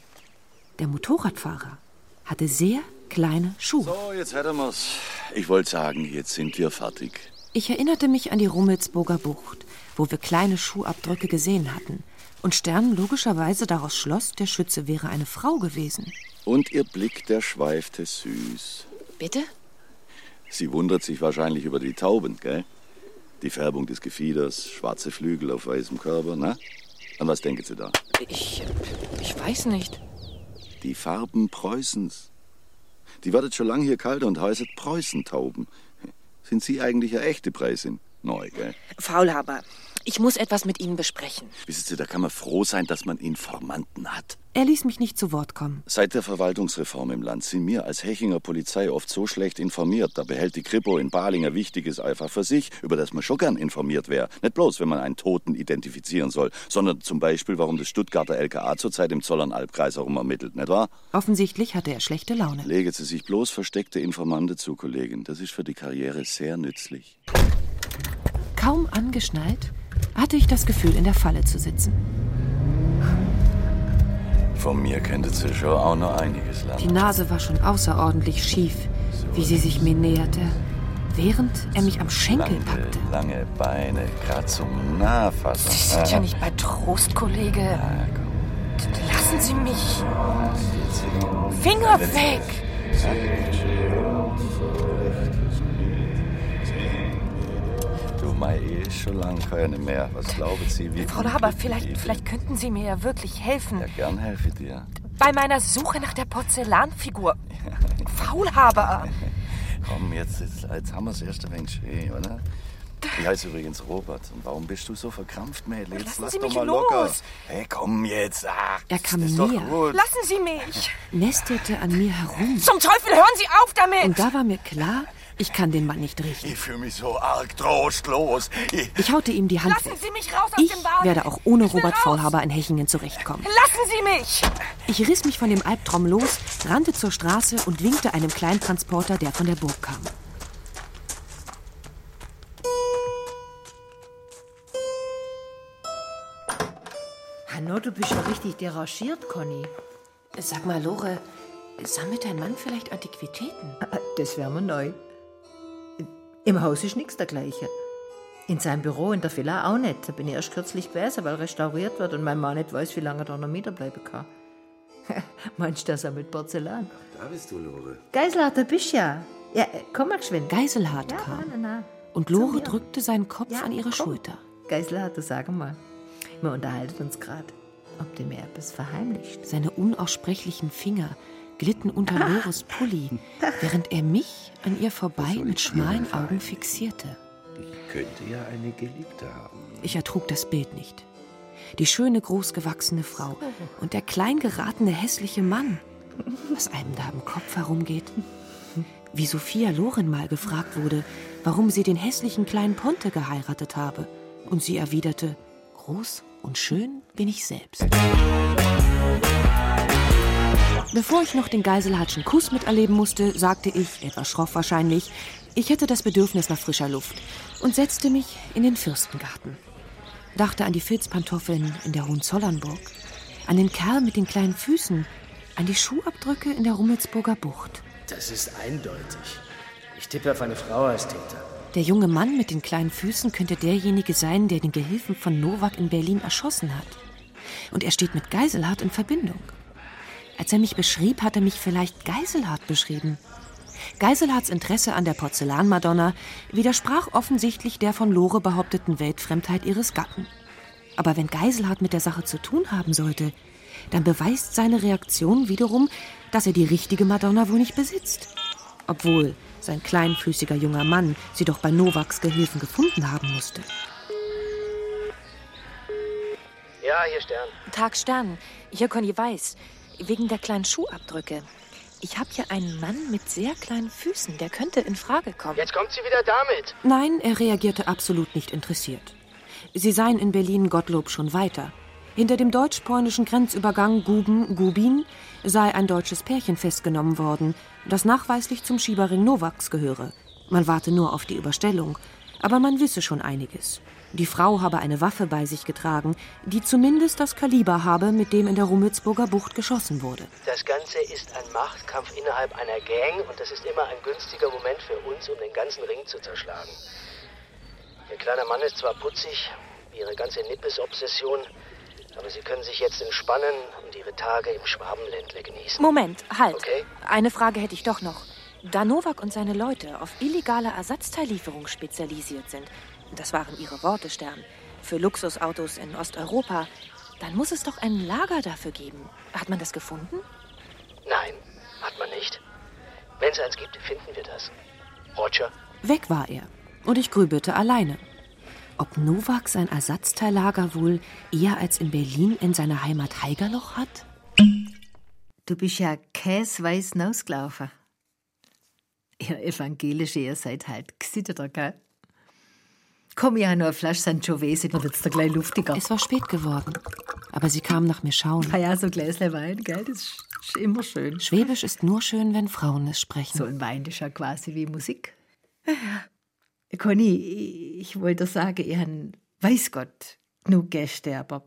Der Motorradfahrer hatte sehr kleine Schuhe. So, jetzt hätten wir's. Ich wollte sagen, jetzt sind wir fertig. Ich erinnerte mich an die Rummelsburger Bucht, wo wir kleine Schuhabdrücke gesehen hatten. Und Stern logischerweise daraus schloss, der Schütze wäre eine Frau gewesen. Und ihr Blick, der schweifte süß. Bitte? Sie wundert sich wahrscheinlich über die Tauben, gell? Die Färbung des Gefieders, schwarze Flügel auf weißem Körper, na? An was denken Sie da? Ich. ich weiß nicht. Die Farben Preußens. Die wartet schon lange hier kalt und heißt Preußentauben. Sind Sie eigentlich eine echte Preisin? Neu, gell? Faulhaber, ich muss etwas mit Ihnen besprechen. Wissen Sie, da kann man froh sein, dass man Informanten hat. Er ließ mich nicht zu Wort kommen. Seit der Verwaltungsreform im Land sind wir als Hechinger Polizei oft so schlecht informiert. Da behält die Kripo in Balinger Wichtiges einfach für sich, über das man schon gern informiert wäre. Nicht bloß, wenn man einen Toten identifizieren soll, sondern zum Beispiel, warum das Stuttgarter LKA zurzeit im Zollernalbkreis herum ermittelt, nicht wahr? Offensichtlich hatte er schlechte Laune. Legen Sie sich bloß versteckte Informante zu, Kollegin. Das ist für die Karriere sehr nützlich. Kaum angeschnallt, hatte ich das Gefühl, in der Falle zu sitzen. Von mir könnte sie schon auch noch einiges lernen. Die Nase war schon außerordentlich schief, wie sie sich mir näherte, während er mich am Schenkel packte. Lange Beine, grad zum Nahfassen. Sie sind ja nicht bei Trost, Kollege. Lassen Sie mich. Finger weg! Du, ist schon lange keine mehr. Was glauben Sie, wie... Frau Laber, vielleicht, vielleicht könnten Sie mir ja wirklich helfen. Ja, gern helfe ich dir. Bei meiner Suche nach der Porzellanfigur. Faulhaber! Komm, jetzt, jetzt, jetzt haben wir es erst ein wenig schön, oder? Ich heiße übrigens Robert. Und warum bist du so verkrampft, Mädel? Jetzt Lassen lass Sie doch mich mal los. locker. Hey, komm jetzt. Ach, Er kam ist doch näher. gut. Lassen Sie mich! Nestelte an mir herum. Zum Teufel, hören Sie auf damit! Und da war mir klar, ich kann den Mann nicht riechen. Ich fühle mich so arg trostlos. Ich, Ich haute ihm die Hand Lassen weg. Sie mich raus aus Ich dem Wagen! werde auch ohne Robert Faulhaber in Hechingen zurechtkommen. Lassen Sie mich! Ich riss mich von dem Albtraum los, rannte zur Straße und winkte einem Kleintransporter, der von der Burg kam. Hanno, du bist ja richtig derangiert, Conny. Sag mal, Lore, sammelt dein Mann vielleicht Antiquitäten? Das wäre mir neu. Im Haus ist nichts dergleichen. In seinem Büro in der Villa auch nicht. Da bin ich erst kürzlich gewesen, weil restauriert wird und mein Mann nicht weiß, wie lange er da noch bleiben kann. Meinst du, das er mit Porzellan? Da bist du, Lore. Geiselhardt, da bist du ja. Ja, äh, komm mal geschwind. Geiselhardt Ja, kam. na, na. Und Zu Lore drückte seinen Kopf Ja, an ihre komm. Schulter. Geiselhardt, du sag mal. Wir unterhalten uns gerade. Ob du mir etwas verheimlicht. Seine unaussprechlichen Finger glitten unter Lores Pulli, während er mich an ihr vorbei mit schmalen Augen fixierte. Ich könnte ja eine Geliebte haben. Ich ertrug das Bild nicht. Die schöne, großgewachsene Frau und der klein geratene, hässliche Mann. Was einem da im Kopf herumgeht. Wie Sophia Loren mal gefragt wurde, warum sie den hässlichen kleinen Ponte geheiratet habe. Und sie erwiderte, groß und schön bin ich selbst. Bevor ich noch den Geiselhardschen Kuss miterleben musste, sagte ich, etwas schroff wahrscheinlich, ich hätte das Bedürfnis nach frischer Luft und setzte mich in den Fürstengarten. Dachte an die Filzpantoffeln in der Hohenzollernburg, an den Kerl mit den kleinen Füßen, an die Schuhabdrücke in der Rummelsburger Bucht. Das ist eindeutig. Ich tippe auf eine Frau als Täter. Der junge Mann mit den kleinen Füßen könnte derjenige sein, der den Gehilfen von Nowak in Berlin erschossen hat. Und er steht mit Geiselhardt in Verbindung. Als er mich beschrieb, hat er mich vielleicht Geiselhardt beschrieben. Geiselhardts Interesse an der Porzellanmadonna widersprach offensichtlich der von Lore behaupteten Weltfremdheit ihres Gatten. Aber wenn Geiselhardt mit der Sache zu tun haben sollte, dann beweist seine Reaktion wiederum, dass er die richtige Madonna wohl nicht besitzt. Obwohl sein kleinfüßiger junger Mann sie doch bei Novaks Gehilfen gefunden haben musste. Ja, hier Stern. Tag Stern, hier Conny Weiß. Wegen der kleinen Schuhabdrücke. Ich habe hier einen Mann mit sehr kleinen Füßen, der könnte in Frage kommen. Jetzt kommt sie wieder damit. Nein, er reagierte absolut nicht interessiert. Sie seien in Berlin Gottlob schon weiter. Hinter dem deutsch-polnischen Grenzübergang Guben-Gubin sei ein deutsches Pärchen festgenommen worden, das nachweislich zum Schieberring Nowaks gehöre. Man warte nur auf die Überstellung, aber man wisse schon einiges. Die Frau habe eine Waffe bei sich getragen, die zumindest das Kaliber habe, mit dem in der Rummelsburger Bucht geschossen wurde. Das Ganze ist ein Machtkampf innerhalb einer Gang und das ist immer ein günstiger Moment für uns, um den ganzen Ring zu zerschlagen. Ihr kleiner Mann ist zwar putzig, wie ihre ganze Nippes-Obsession, aber sie können sich jetzt entspannen und ihre Tage im Schwabenländle genießen. Moment, halt. Okay. Eine Frage hätte ich doch noch. Da Nowak und seine Leute auf illegale Ersatzteillieferung spezialisiert sind, das waren ihre Worte, Stern, für Luxusautos in Osteuropa, dann muss es doch ein Lager dafür geben. Hat man das gefunden? Nein, hat man nicht. Wenn es eins gibt, finden wir das. Roger? Weg war er. Und ich grübelte alleine. Ob Novak sein Ersatzteillager wohl eher als in Berlin in seiner Heimat Heigerloch hat? Du bist ja käsweiß rausgelaufen. Ihr Evangelische, ihr seid halt gesitteter, gell? Komm, ja, nur eine Flasche Sangiovese, dann wird's da gleich luftiger. Es war spät geworden, aber sie kam nach mir schauen. Na ja, so Gläsle Wein, gell, das ist, ist immer schön. Schwäbisch ist nur schön, wenn Frauen es sprechen. So ein Wein ist ja quasi wie Musik. Ja. Conny, ich wollte sagen, ich habe, weiß Gott, genug Gäste, aber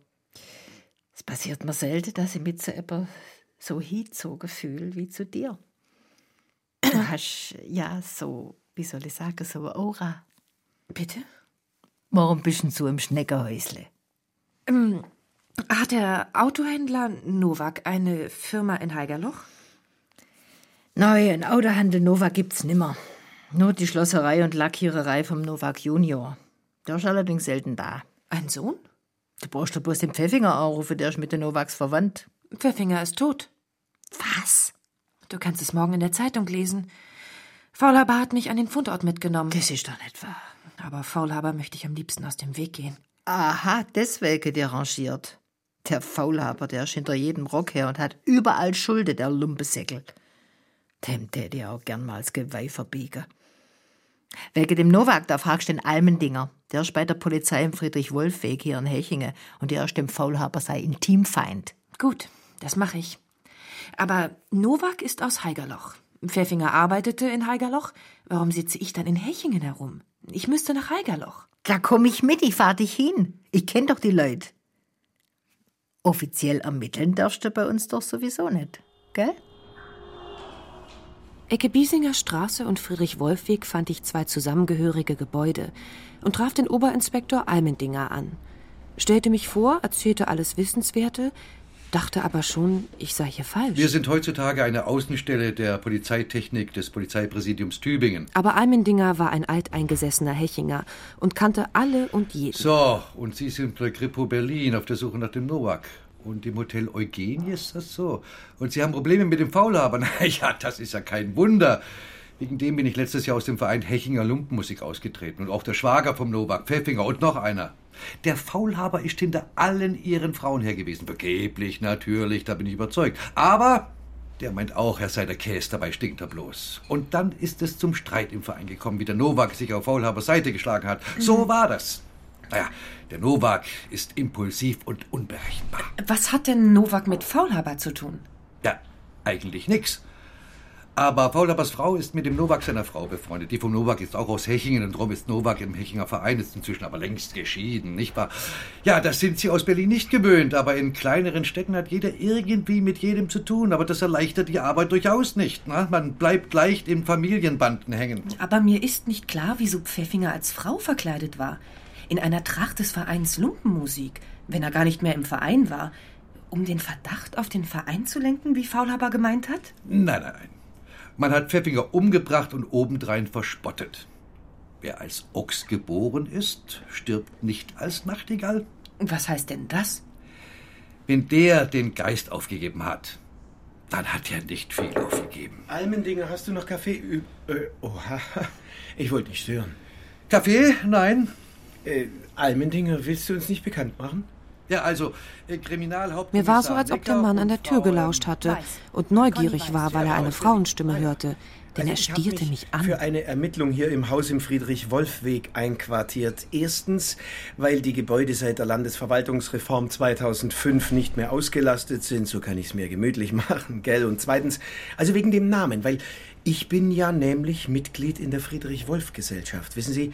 es passiert mir selten, dass ich mit so jemandem so hingezogen fühle wie zu dir. Du hast ja so, wie soll ich sagen, so eine Aura. Bitte? Warum bist du so im Schneckerhäusle? Ähm, hat der Autohändler Novak eine Firma in Heigerloch? Nein, ein Autohandel Novak gibt's nimmer. Nur die Schlosserei und Lackiererei vom Novak Junior. Der ist allerdings selten da. Ein Sohn? Du brauchst doch bloß den Pfeffinger anrufen, der ist mit den Novaks verwandt. Pfeffinger ist tot. Was? Du kannst es morgen in der Zeitung lesen. Faulhaber hat mich an den Fundort mitgenommen. Das ist doch nicht wahr. Aber Faulhaber möchte ich am liebsten aus dem Weg gehen. Aha, deswegen derangiert. Der Faulhaber, der ist hinter jedem Rock her und hat überall Schulde, der Lumpesäckel. Dem täte ich auch gern mal das Geweih verbiegen. Wegen dem Novak, da fragst du den Almendinger. Der ist bei der Polizei im Friedrich-Wolf-Weg hier in Hechingen und der ist dem Faulhaber sei Intimfeind. Gut, das mache ich. Aber Novak ist aus Heigerloch. Pfeffinger arbeitete in Heigerloch. Warum sitze ich dann in Hechingen herum? Ich müsste nach Heigerloch. Da komm ich mit, ich fahr dich hin. Ich kenn doch die Leute. Offiziell ermitteln darfst du bei uns doch sowieso nicht, gell? Ecke Biesinger Straße und Friedrich-Wolf-Weg fand ich zwei zusammengehörige Gebäude und traf den Oberinspektor Almendinger an. Stellte mich vor, erzählte alles Wissenswerte, dachte aber schon, ich sei hier falsch. Wir sind heutzutage eine Außenstelle der Polizeitechnik des Polizeipräsidiums Tübingen. Aber Almendinger war ein alteingesessener Hechinger und kannte alle und jeden. So, und Sie sind bei Kripo Berlin auf der Suche nach dem Nowak. Und im Hotel Eugenie ist das so. Und Sie haben Probleme mit dem Faulhaber. Na ja, das ist ja kein Wunder. Wegen dem bin ich letztes Jahr aus dem Verein Hechinger Lumpenmusik ausgetreten. Und auch der Schwager vom Nowak, Pfeffinger und noch einer. Der Faulhaber ist hinter allen ihren Frauen her gewesen. Vergeblich, natürlich, da bin ich überzeugt. Aber der meint auch, er sei der Käse, dabei stinkt er bloß. Und dann ist es zum Streit im Verein gekommen, wie der Nowak sich auf Faulhabers Seite geschlagen hat. So war das. Naja, der Nowak ist impulsiv und unberechenbar. Was hat denn Novak mit Faulhaber zu tun? Ja, eigentlich nix. Aber Faulhabers Frau ist mit dem Nowak seiner Frau befreundet. Die vom Nowak ist auch aus Hechingen und darum ist Nowak im Hechinger Verein, ist inzwischen aber längst geschieden, nicht wahr? Ja, das sind sie aus Berlin nicht gewöhnt, aber in kleineren Städten hat jeder irgendwie mit jedem zu tun. Aber das erleichtert die Arbeit durchaus nicht. Na? Man bleibt leicht in Familienbanden hängen. Aber mir ist nicht klar, wieso Pfeffinger als Frau verkleidet war. In einer Tracht des Vereins Lumpenmusik, wenn er gar nicht mehr im Verein war. Um den Verdacht auf den Verein zu lenken, wie Faulhaber gemeint hat? Nein, nein, nein. Man hat Pfeffinger umgebracht und obendrein verspottet. Wer als Ochs geboren ist, stirbt nicht als Nachtigall. Was heißt denn das? Wenn der den Geist aufgegeben hat, dann hat er nicht viel aufgegeben. Almendinger, hast du noch Kaffee? Ü äh, oha, ich wollte nicht stören. Kaffee? Nein. Äh, Almendinger, willst du uns nicht bekannt machen? Ja, also, äh, Kriminalhauptkommissar Mir war so, als ob der Mann an der Tür gelauscht hatte und neugierig war, weil er eine Frauenstimme hörte. Denn er Also hab stierte mich an. Für eine Ermittlung hier im Haus im Friedrich-Wolf-Weg einquartiert. Erstens, weil die Gebäude seit der Landesverwaltungsreform 2005 nicht mehr ausgelastet sind. So kann ich es mir gemütlich machen, gell? Und zweitens, also wegen dem Namen, weil ich bin ja nämlich Mitglied in der Friedrich-Wolf-Gesellschaft. Wissen Sie,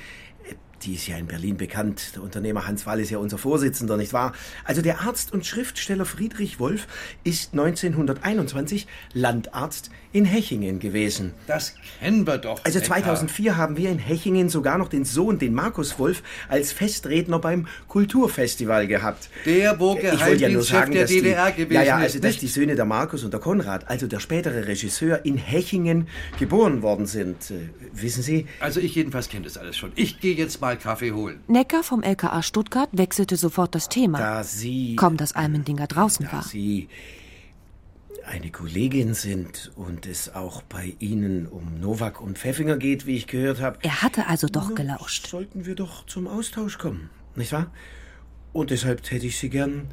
die ist ja in Berlin bekannt. Der Unternehmer Hans Wall ist ja unser Vorsitzender, nicht wahr? Also der Arzt und Schriftsteller Friedrich Wolf ist 1921 Landarzt in Hechingen gewesen. Das kennen wir doch. Also Neckar. 2004 haben wir in Hechingen sogar noch den Sohn, den Markus Wolf, als Festredner beim Kulturfestival gehabt. Der, wo ich wollte ja nur sagen, der dass die, DDR gewesen ja, ja, also dass die Söhne der Markus und der Konrad, also der spätere Regisseur, in Hechingen geboren worden sind. Äh, wissen Sie? Also ich jedenfalls kenne das alles schon. Ich gehe jetzt mal Kaffee holen. Necker vom LKA Stuttgart wechselte sofort das Thema. Da Sie. Kaum, dass Almendinger draußen war. Sie. eine Kollegin sind und es auch bei Ihnen um Nowak und Pfeffinger geht, wie ich gehört habe. Er hatte also doch gelauscht. Sollten wir doch zum Austausch kommen, nicht wahr? Und deshalb hätte ich Sie gern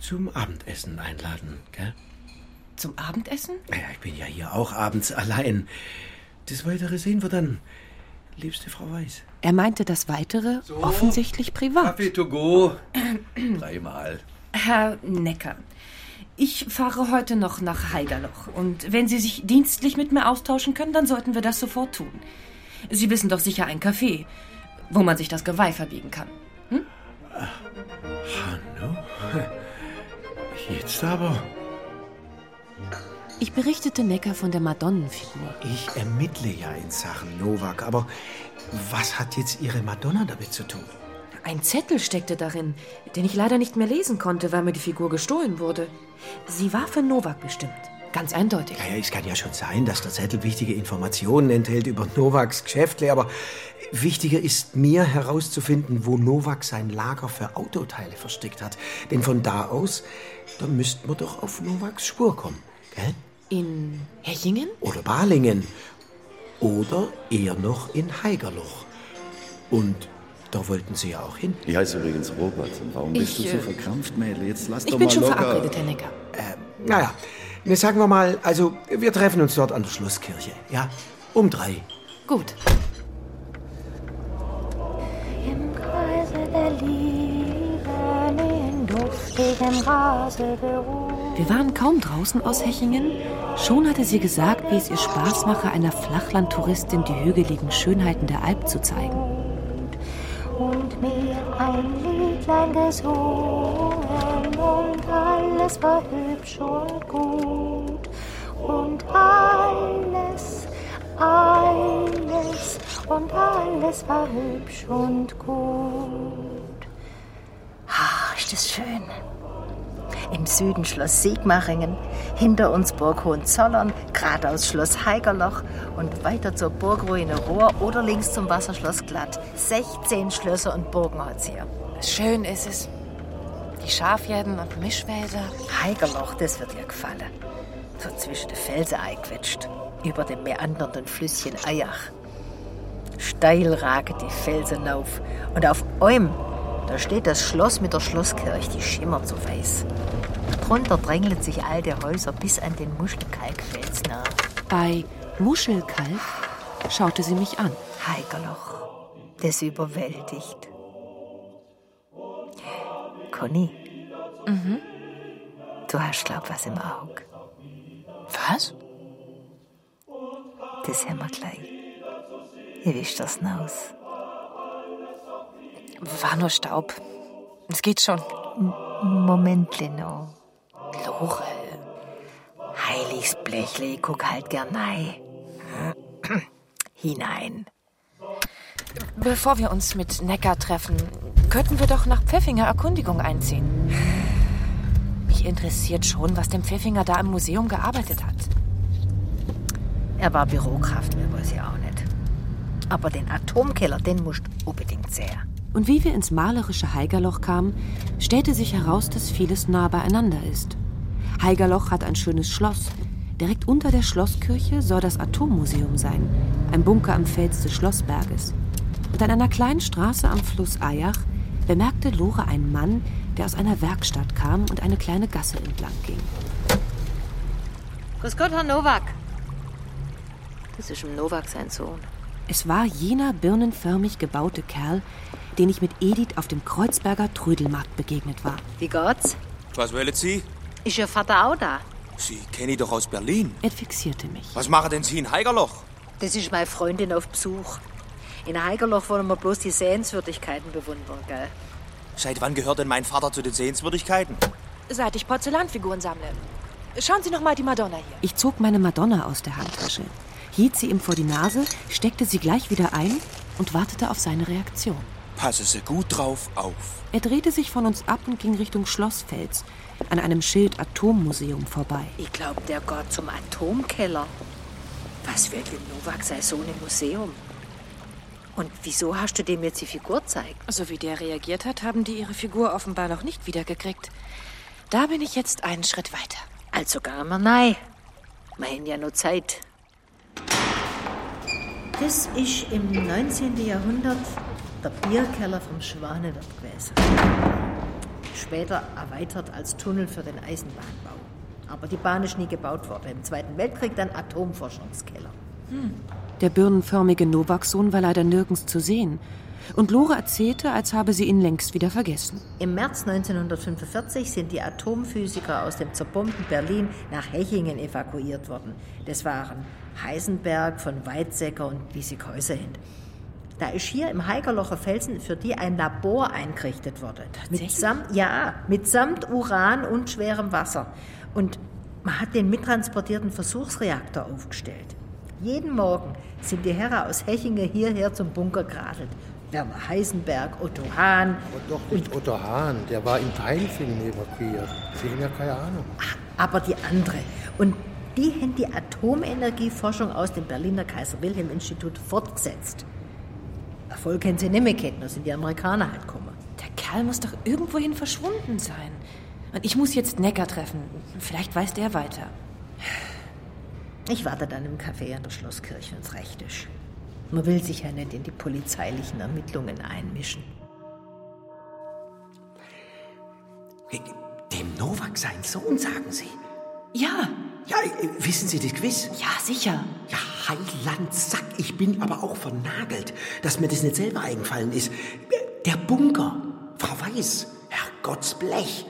zum Abendessen einladen, gell? Zum Abendessen? Ja, ich bin ja hier auch abends allein. Das Weitere sehen wir dann, liebste Frau Weiß. Er meinte das Weitere offensichtlich privat. Kaffee to go. Dreimal. Herr Necker, ich fahre heute noch nach Heigerloch. Und wenn Sie sich dienstlich mit mir austauschen können, dann sollten wir das sofort tun. Sie wissen doch sicher ein Café, wo man sich das Geweih verbiegen kann. Hm? Hanno? Jetzt aber. Ich berichtete Necker von der Madonnenfigur. Ich ermittle ja in Sachen Nowak, aber was hat jetzt Ihre Madonna damit zu tun? Ein Zettel steckte darin, den ich leider nicht mehr lesen konnte, weil mir die Figur gestohlen wurde. Sie war für Nowak bestimmt. Ganz eindeutig. Ja, ja, es kann ja schon sein, dass der Zettel wichtige Informationen enthält über Nowaks Geschäftle, aber wichtiger ist mir herauszufinden, wo Nowak sein Lager für Autoteile versteckt hat. Denn von da aus, da müssten wir doch auf Nowaks Spur kommen, gell? In Hechingen? Oder Balingen. Oder eher noch in Heigerloch. Und da wollten Sie ja auch hin. Ich heiße übrigens Robert. Warum bist Ich, du so äh, verkrampft, Mädel? Jetzt lass Ich doch bin mal schon locker. verabredet, Herr Necker. Naja, ne, sagen wir mal, also wir treffen uns dort an der Schlosskirche, ja? Um drei. Gut. Im Kreise der Liebe, in duftigem Rasegeruch. Wir waren kaum draußen aus Hechingen. Schon hatte sie gesagt, wie es ihr Spaß mache, einer Flachlandtouristin die hügeligen Schönheiten der Alp zu zeigen. und mir ein Liedlein gesungen und alles war hübsch und gut und alles, alles und alles war hübsch und gut. Ah, ist das schön. Im Süden Schloss Sigmaringen, hinter uns Burg Hohenzollern, geradeaus Schloss Heigerloch und weiter zur Burgruine Rohr oder links zum Wasserschloss Glatt. 16 Schlösser und Burgen hat's hier. Schön ist es. Die Schafherden und Mischwälder. Heigerloch, das wird dir gefallen. So zwischen den Felsen eingequetscht, über dem meandernden Flüsschen Eyach. Steil ragen die Felsen auf und auf einem, da steht das Schloss mit der Schlosskirche, die schimmert so weiß. Drunter drängeln sich alte Häuser bis an den Muschelkalkfels nah. Bei Muschelkalk schaute sie mich an. Heigerloch, das überwältigt. Conny, Mhm. du hast, glaub was im Auge. Was? Das haben wir gleich. Wie wischt das aus? War nur Staub. Es geht schon. Moment, Lino. Lore. Heiliges Blechle, ich guck halt gern rein. Hinein. Bevor wir uns mit Neckar treffen, könnten wir doch nach Pfeffinger Erkundigung einziehen. Mich interessiert schon, was dem Pfeffinger da im Museum gearbeitet hat. Er war Bürokraft, mir weiß ich auch nicht. Aber den Atomkeller, den musst du unbedingt sehen. Und wie wir ins malerische Heigerloch kamen, stellte sich heraus, dass vieles nah beieinander ist. Heigerloch hat ein schönes Schloss. Direkt unter der Schlosskirche soll das Atommuseum sein, ein Bunker am Fels des Schlossberges. Und an einer kleinen Straße am Fluss Eyach bemerkte Lore einen Mann, der aus einer Werkstatt kam und eine kleine Gasse entlang ging. Grüß Gott, Herr Nowak. Das ist im Nowak sein Sohn. Es war jener birnenförmig gebaute Kerl, den ich mit Edith auf dem Kreuzberger Trödelmarkt begegnet war. Wie geht's? Was wollen Sie? Ist Ihr Vater auch da? Sie kenne ich doch aus Berlin. Er fixierte mich. Was machen denn Sie in Heigerloch? Das ist meine Freundin auf Besuch. In Heigerloch wollen wir bloß die Sehenswürdigkeiten bewundern, gell? Seit wann gehört denn mein Vater zu den Sehenswürdigkeiten? Seit ich Porzellanfiguren sammle. Schauen Sie noch mal die Madonna hier. Ich zog meine Madonna aus der Handtasche, hielt sie ihm vor die Nase, steckte sie gleich wieder ein und wartete auf seine Reaktion. Passe Sie gut drauf auf. Er drehte sich von uns ab und ging Richtung Schlossfels, an einem Schild Atommuseum vorbei. Ich glaub, der geht zum Atomkeller. Was will dem Nowak sein Sohn im Museum? Und wieso hast du dem jetzt die Figur gezeigt? So wie der reagiert hat, haben die ihre Figur offenbar noch nicht wiedergekriegt. Da bin ich jetzt einen Schritt weiter. Also gar mal nein. Wir haben ja noch Zeit. Das ist im 19. Jahrhundert der Bierkeller vom Schwanewirt gewesen. Später erweitert als Tunnel für den Eisenbahnbau. Aber die Bahn ist nie gebaut worden. Im Zweiten Weltkrieg dann Atomforschungskeller. Hm. Der birnenförmige Novak-Sohn war leider nirgends zu sehen. Und Lore erzählte, als habe sie ihn längst wieder vergessen. Im März 1945 sind die Atomphysiker aus dem zerbombten Berlin nach Hechingen evakuiert worden. Das waren Heisenberg von Weizsäcker und Wiesig Häuserhind. Da ist hier im Heigerlocher Felsen für die ein Labor eingerichtet worden. Mitsamt, ja, mitsamt Uran und schwerem Wasser. Und man hat den mittransportierten Versuchsreaktor aufgestellt. Jeden Morgen sind die Herren aus Hechingen hierher zum Bunker geradelt. Werner Heisenberg, Otto Hahn. Aber doch nicht Otto Hahn, der war in Teilfingen evakuiert. Sie haben ja keine Ahnung. Aber die andere. Und die haben die Atomenergieforschung aus dem Berliner Kaiser-Wilhelm-Institut fortgesetzt. Erfolg haben sie nicht mehr kennen, da sind die Amerikaner halt gekommen. Der Kerl muss doch irgendwohin verschwunden sein. Und ich muss jetzt Necker treffen. Vielleicht weiß der weiter. Ich warte dann im Café an der Schlosskirche, wenn's recht ist. Man will sich ja nicht in die polizeilichen Ermittlungen einmischen. Dem Novak sein Sohn, sagen Sie? Ja. Ja, äh, wissen Sie das gewiss? Ja, sicher. Ja, Heiland Sack, ich bin aber auch vernagelt, dass mir das nicht selber eingefallen ist. Der Bunker, Frau Weiß, Herrgotts Blech.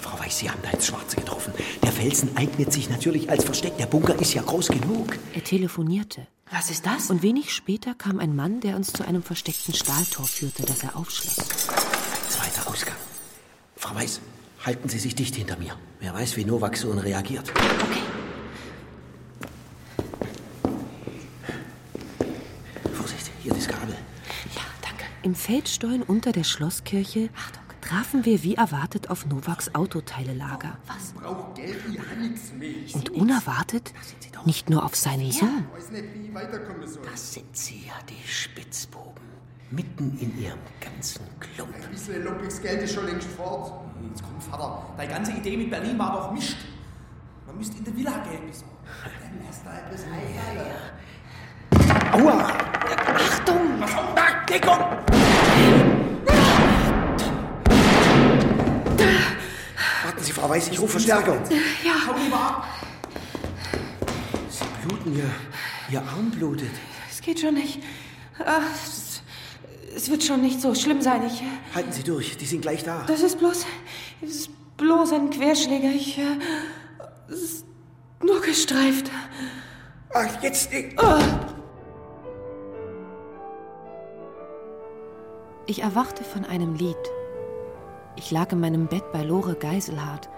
Frau Weiß, Sie haben da ins Schwarze getroffen. Der Felsen eignet sich natürlich als Versteck. Der Bunker ist ja groß genug. Er telefonierte. Was ist das? Und wenig später kam ein Mann, der uns zu einem versteckten Stahltor führte, das er aufschloss. Zweiter Ausgang. Frau Weiß, halten Sie sich dicht hinter mir. Wer weiß, wie Novak so reagiert. Okay. Vorsicht, hier das Kabel. Ja, danke. Im Feldstollen unter der Schlosskirche trafen wir wie erwartet auf Novaks Autoteilelager. Was? Braucht Geld ja nichts mehr. Und unerwartet nicht nur auf seinen Sohn. Wie. Das sind Sie ja, die Spitzbuben. Mitten in Ihrem ganzen Klump. Ein bisschen lumpiges Geld ist schon längst fort. Jetzt komm, Vater. Deine ganze Idee mit Berlin war doch Mist. Man müsste in der Villa Geld besorgen. Dann lass da etwas einfallen. Aua! Achtung! Was auf? Da, Deckung! Warten Sie, Frau Weiß, ich rufe Verstärkung. Ja. Hau lieber ab! Sie bluten, Ihr, Ihr Arm blutet. Es geht schon nicht. Ah, es, wird schon nicht so schlimm sein. Ich, Halten Sie durch, die sind gleich da. das ist bloß. Es ist bloß ein Querschläger. Ich. Äh, es ist nur gestreift. Ach, jetzt. Ich, Ich erwachte von einem Lied. Ich lag in meinem Bett bei Lore Geiselhardt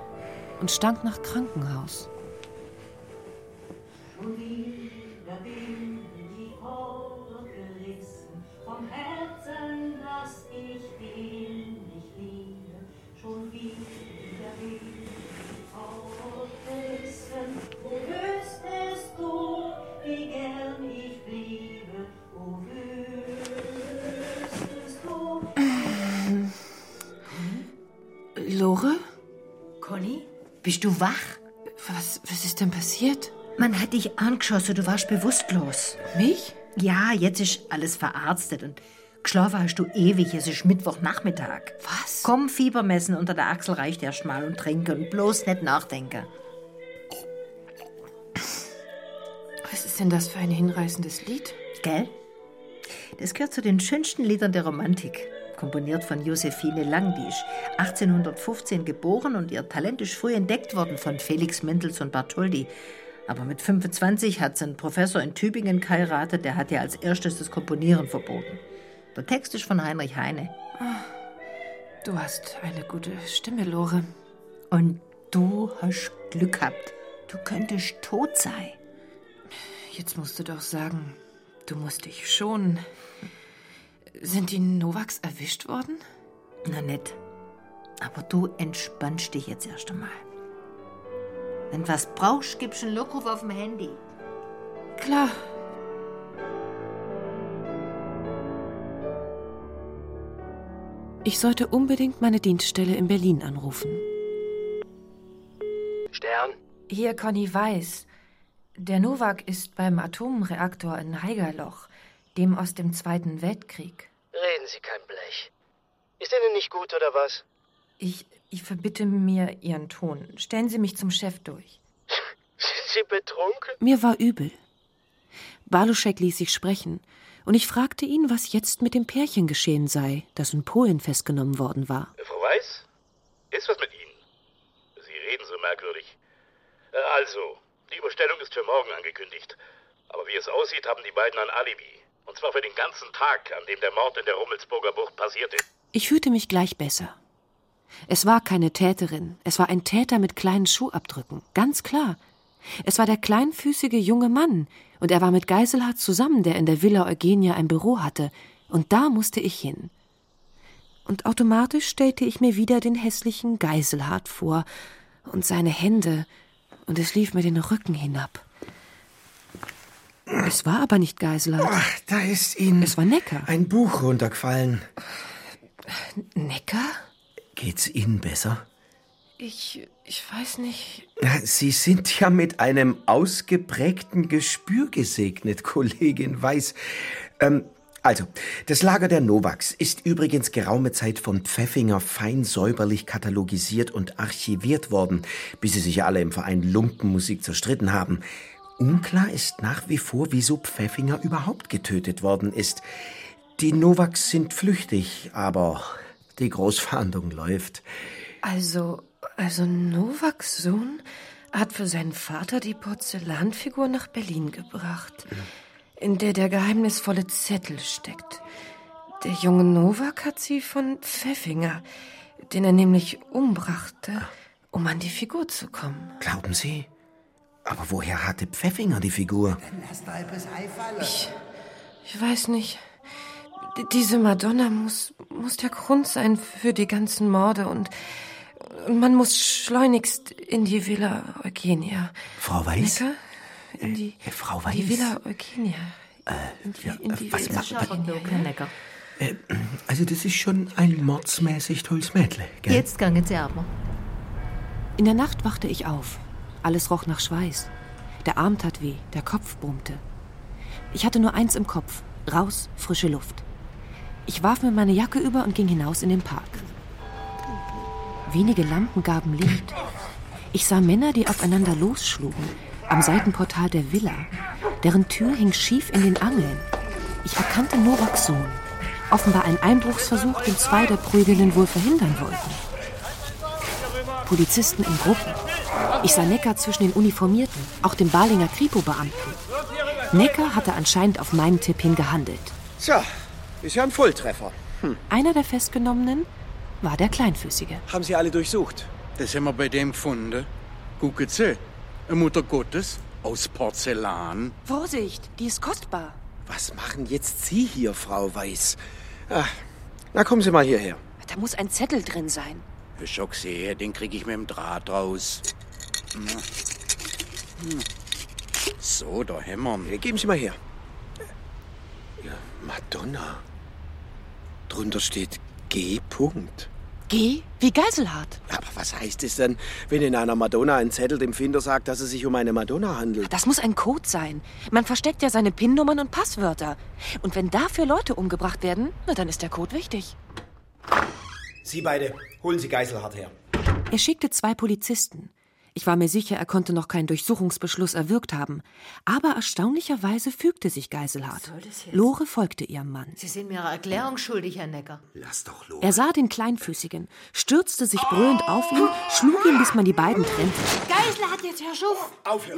und stank nach Krankenhaus. Schon bist du wach? Was, was ist denn passiert? Man hat dich angeschossen, du warst bewusstlos. Mich? Ja, jetzt ist alles verarztet und geschlafen hast du ewig. Es ist Mittwochnachmittag. Was? Komm, Fieber messen unter der Achsel reicht erst mal und trinken und bloß nicht nachdenken. Was ist denn das für ein hinreißendes Lied? Gell? Das gehört zu den schönsten Liedern der Romantik. Komponiert von Josephine Lang, die ist 1815 geboren und ihr Talent ist früh entdeckt worden von Felix Mendelssohn Bartholdy. Aber mit 25 hat sie einen Professor in Tübingen geheiratet, der hat ihr als erstes das Komponieren verboten. Der Text ist von Heinrich Heine. Du hast eine gute Stimme, Lore. Und du hast Glück gehabt. Du könntest tot sein. Jetzt musst du doch sagen, du musst dich schonen. Sind die Novaks erwischt worden? Na nett. Aber du entspannst dich jetzt erst einmal. Wenn du was brauchst, gibst du einen Lockruf auf dem Handy. Klar. Ich sollte unbedingt meine Dienststelle in Berlin anrufen. Stern, Hier, Conny Weiß. Der Nowak ist beim Atomreaktor in Haigerloch, dem aus dem Zweiten Weltkrieg. Reden Sie kein Blech. Ist Ihnen nicht gut oder was? Ich, ich verbitte mir Ihren Ton. Stellen Sie mich zum Chef durch. Sind Sie betrunken? Mir war übel. Baluschek ließ sich sprechen, und ich fragte ihn, was jetzt mit dem Pärchen geschehen sei, das in Polen festgenommen worden war. Frau Weiß, ist was mit Ihnen? Sie reden so merkwürdig. Äh, Also, die Überstellung ist für morgen angekündigt. Aber wie es aussieht, haben die beiden ein Alibi. Und zwar für den ganzen Tag, an dem der Mord in der Rummelsburger Bucht passiert ist. Ich fühlte mich gleich besser. Es war keine Täterin, es war ein Täter mit kleinen Schuhabdrücken, ganz klar. Es war der kleinfüßige junge Mann, und er war mit Geiselhardt zusammen, der in der Villa Eugenia ein Büro hatte, und da musste ich hin. Und automatisch stellte ich mir wieder den hässlichen Geiselhardt vor und seine Hände, und es lief mir den Rücken hinab. Es war aber nicht Geiselhardt. Ach, da ist Ihnen. Es war Necker. Ein Buch runtergefallen. Necker? Geht's Ihnen besser? Ich, ich weiß nicht. Sie sind ja mit einem ausgeprägten Gespür gesegnet, Kollegin Weiß. Ähm, also, das Lager der Novaks ist übrigens geraume Zeit von Pfeffinger fein säuberlich katalogisiert und archiviert worden, bis sie sich alle im Verein Lumpenmusik zerstritten haben. Unklar ist nach wie vor, wieso Pfeffinger überhaupt getötet worden ist. Die Novaks sind flüchtig, aber die Großfahndung läuft. Also, also Novaks Sohn hat für seinen Vater die Porzellanfigur nach Berlin gebracht, in der der geheimnisvolle Zettel steckt. Der junge Novak hat sie von Pfeffinger, den er nämlich umbrachte, um an die Figur zu kommen. Glauben Sie? Aber woher hatte Pfeffinger die Figur? Ich, ich weiß nicht. D- Diese Madonna muss, muss der Grund sein für die ganzen Morde und, und man muss schleunigst in die Villa Eugenia. Frau Weiß? Necker? In die, Äh, Frau Weiß? die Villa Eugenia. in die, in die was Villa macht- Eugenia. Necker. Äh, also das ist schon ein mordsmäßig tolles Mädle, gell? Jetzt gangen Sie aber. In der Nacht wachte ich auf. Alles roch nach Schweiß. Der Arm tat weh, der Kopf brummte. Ich hatte nur eins im Kopf: raus, frische Luft. Ich warf mir meine Jacke über und ging hinaus in den Park. Wenige Lampen gaben Licht. Ich sah Männer, die aufeinander losschlugen, am Seitenportal der Villa. Deren Tür hing schief in den Angeln. Ich erkannte Novaks Sohn. Offenbar ein Einbruchsversuch, den zwei der Prügelnden wohl verhindern wollten. Polizisten in Gruppen. Ich sah Necker zwischen den Uniformierten, auch dem Balinger Kripo-Beamten. Necker hatte anscheinend auf meinen Tipp hin gehandelt. Tja, ist ja ein Volltreffer. Hm. Einer der Festgenommenen war der Kleinfüßige. Haben Sie alle durchsucht? Das haben wir bei dem gefunden. Gucken Sie, eine Mutter Gottes aus Porzellan. Vorsicht, die ist kostbar. Was machen jetzt Sie hier, Frau Weiß? Ach, na kommen Sie mal hierher. Da muss ein Zettel drin sein. Ich schon gesehen, den krieg ich mit dem Draht raus. Hm. So, da wir ihn. Geben Sie mal her. Ja, Madonna. Drunter steht G. -Punkt. G wie Geiselhardt. Aber was heißt es denn, wenn in einer Madonna ein Zettel dem Finder sagt, dass es sich um eine Madonna handelt? Das muss ein Code sein. Man versteckt ja seine PIN-Nummern und Passwörter. Und wenn dafür Leute umgebracht werden, na, dann ist der Code wichtig. Sie beide, holen Sie Geiselhardt her. Er schickte zwei Polizisten. Ich war mir sicher, er konnte noch keinen Durchsuchungsbeschluss erwirkt haben. Aber erstaunlicherweise fügte sich Geiselhardt. Lore folgte ihrem Mann. Sie sind mir eine Erklärung schuldig, Herr Necker. Lass doch los. Er sah den Kleinfüßigen, stürzte sich brüllend auf ihn, schlug ihn, bis man die beiden trennte. Geisel hat jetzt Herr Schuff.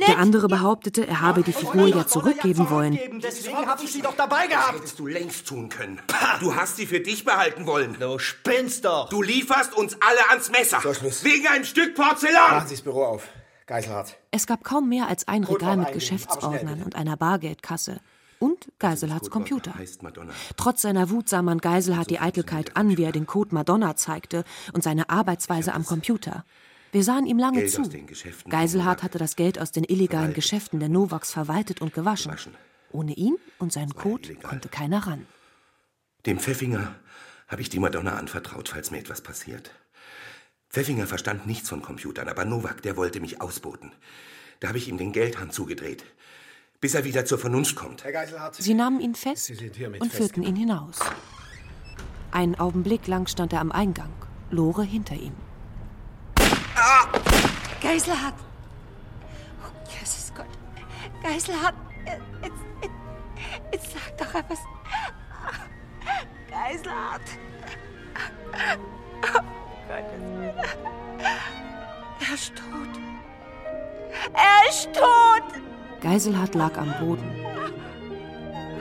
Der andere behauptete, er habe die Figur ja zurückgeben wollen. Deswegen habe ich sie doch dabei gehabt. Das hättest du längst tun können. Du hast sie für dich behalten wollen. Du spinnst doch. Du lieferst uns alle ans Messer. Wegen einem Stück Porzellan. Machen Sie das Auf. Geiselhardt. Es gab kaum mehr als ein Code Regal mit Geschäftsordnern und einer Bargeldkasse. Und Geiselhards Computer. Heißt Madonna. Trotz seiner Wut sah man Geiselhardt die Eitelkeit an, wie er den Code Madonna zeigte und seine Arbeitsweise am Computer. Wir sahen ihm lange Geld zu. Geiselhardt hatte das Geld aus den illegalen Geschäften der Novaks verwaltet und gewaschen. Ohne ihn und seinen Code konnte keiner ran. Dem Pfeffinger habe ich die Madonna anvertraut, falls mir etwas passiert. Pfeffinger verstand nichts von Computern, aber Nowak, der wollte mich ausboten. Da habe ich ihm den Geldhahn zugedreht, bis er wieder zur Vernunft kommt. Herr Geiselhardt, Sie nahmen ihn fest und führten ihn hinaus. Einen Augenblick lang stand er am Eingang, Lore hinter ihm. Geiselhardt! Oh, Jesus Gott. Geiselhardt, jetzt, jetzt, jetzt sag doch etwas. Geiselhardt! Gottes Willen. Er ist tot. Er ist tot! Geiselhardt lag am Boden.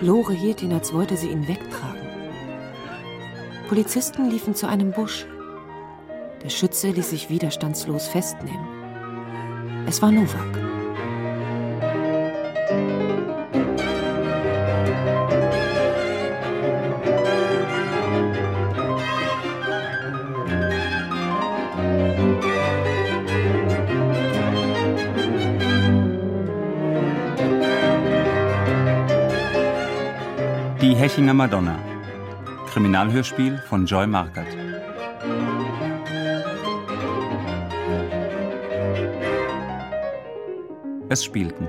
Lore hielt ihn, als wollte sie ihn wegtragen. Polizisten liefen zu einem Busch. Der Schütze ließ sich widerstandslos festnehmen. Es war Novak. Hechinger Madonna. Kriminalhörspiel von Joy Markert. Es spielten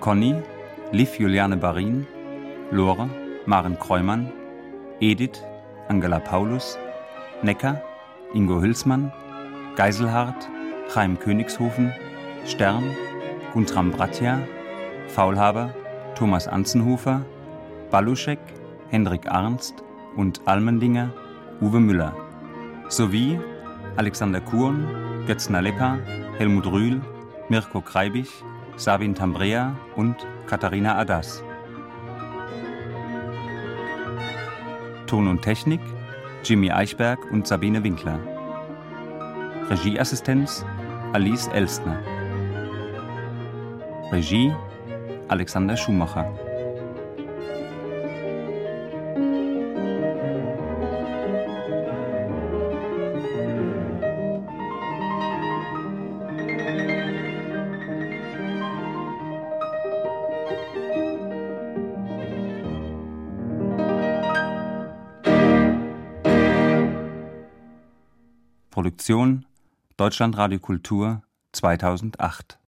Conny, Liv Juliane Barin, Lore, Maren Kreumann, Edith, Angela Paulus, Necker, Ingo Hülsmann, Geiselhardt, Chaim Königshofen, Stern, Guntram Bratja, Faulhaber, Thomas Anzenhofer, Baluschek, Hendrik Arnst und Almendinger Uwe Müller sowie Alexander Kurn, Götz Nalepa, Helmut Rühl, Mirko Kreibich, Sabin Tambrea und Katharina Adas. Ton und Technik Jimmy Eichberg und Sabine Winkler. Regieassistenz Alice Elstner. Regie Alexander Schumacher. Produktion Deutschlandradio Kultur 2008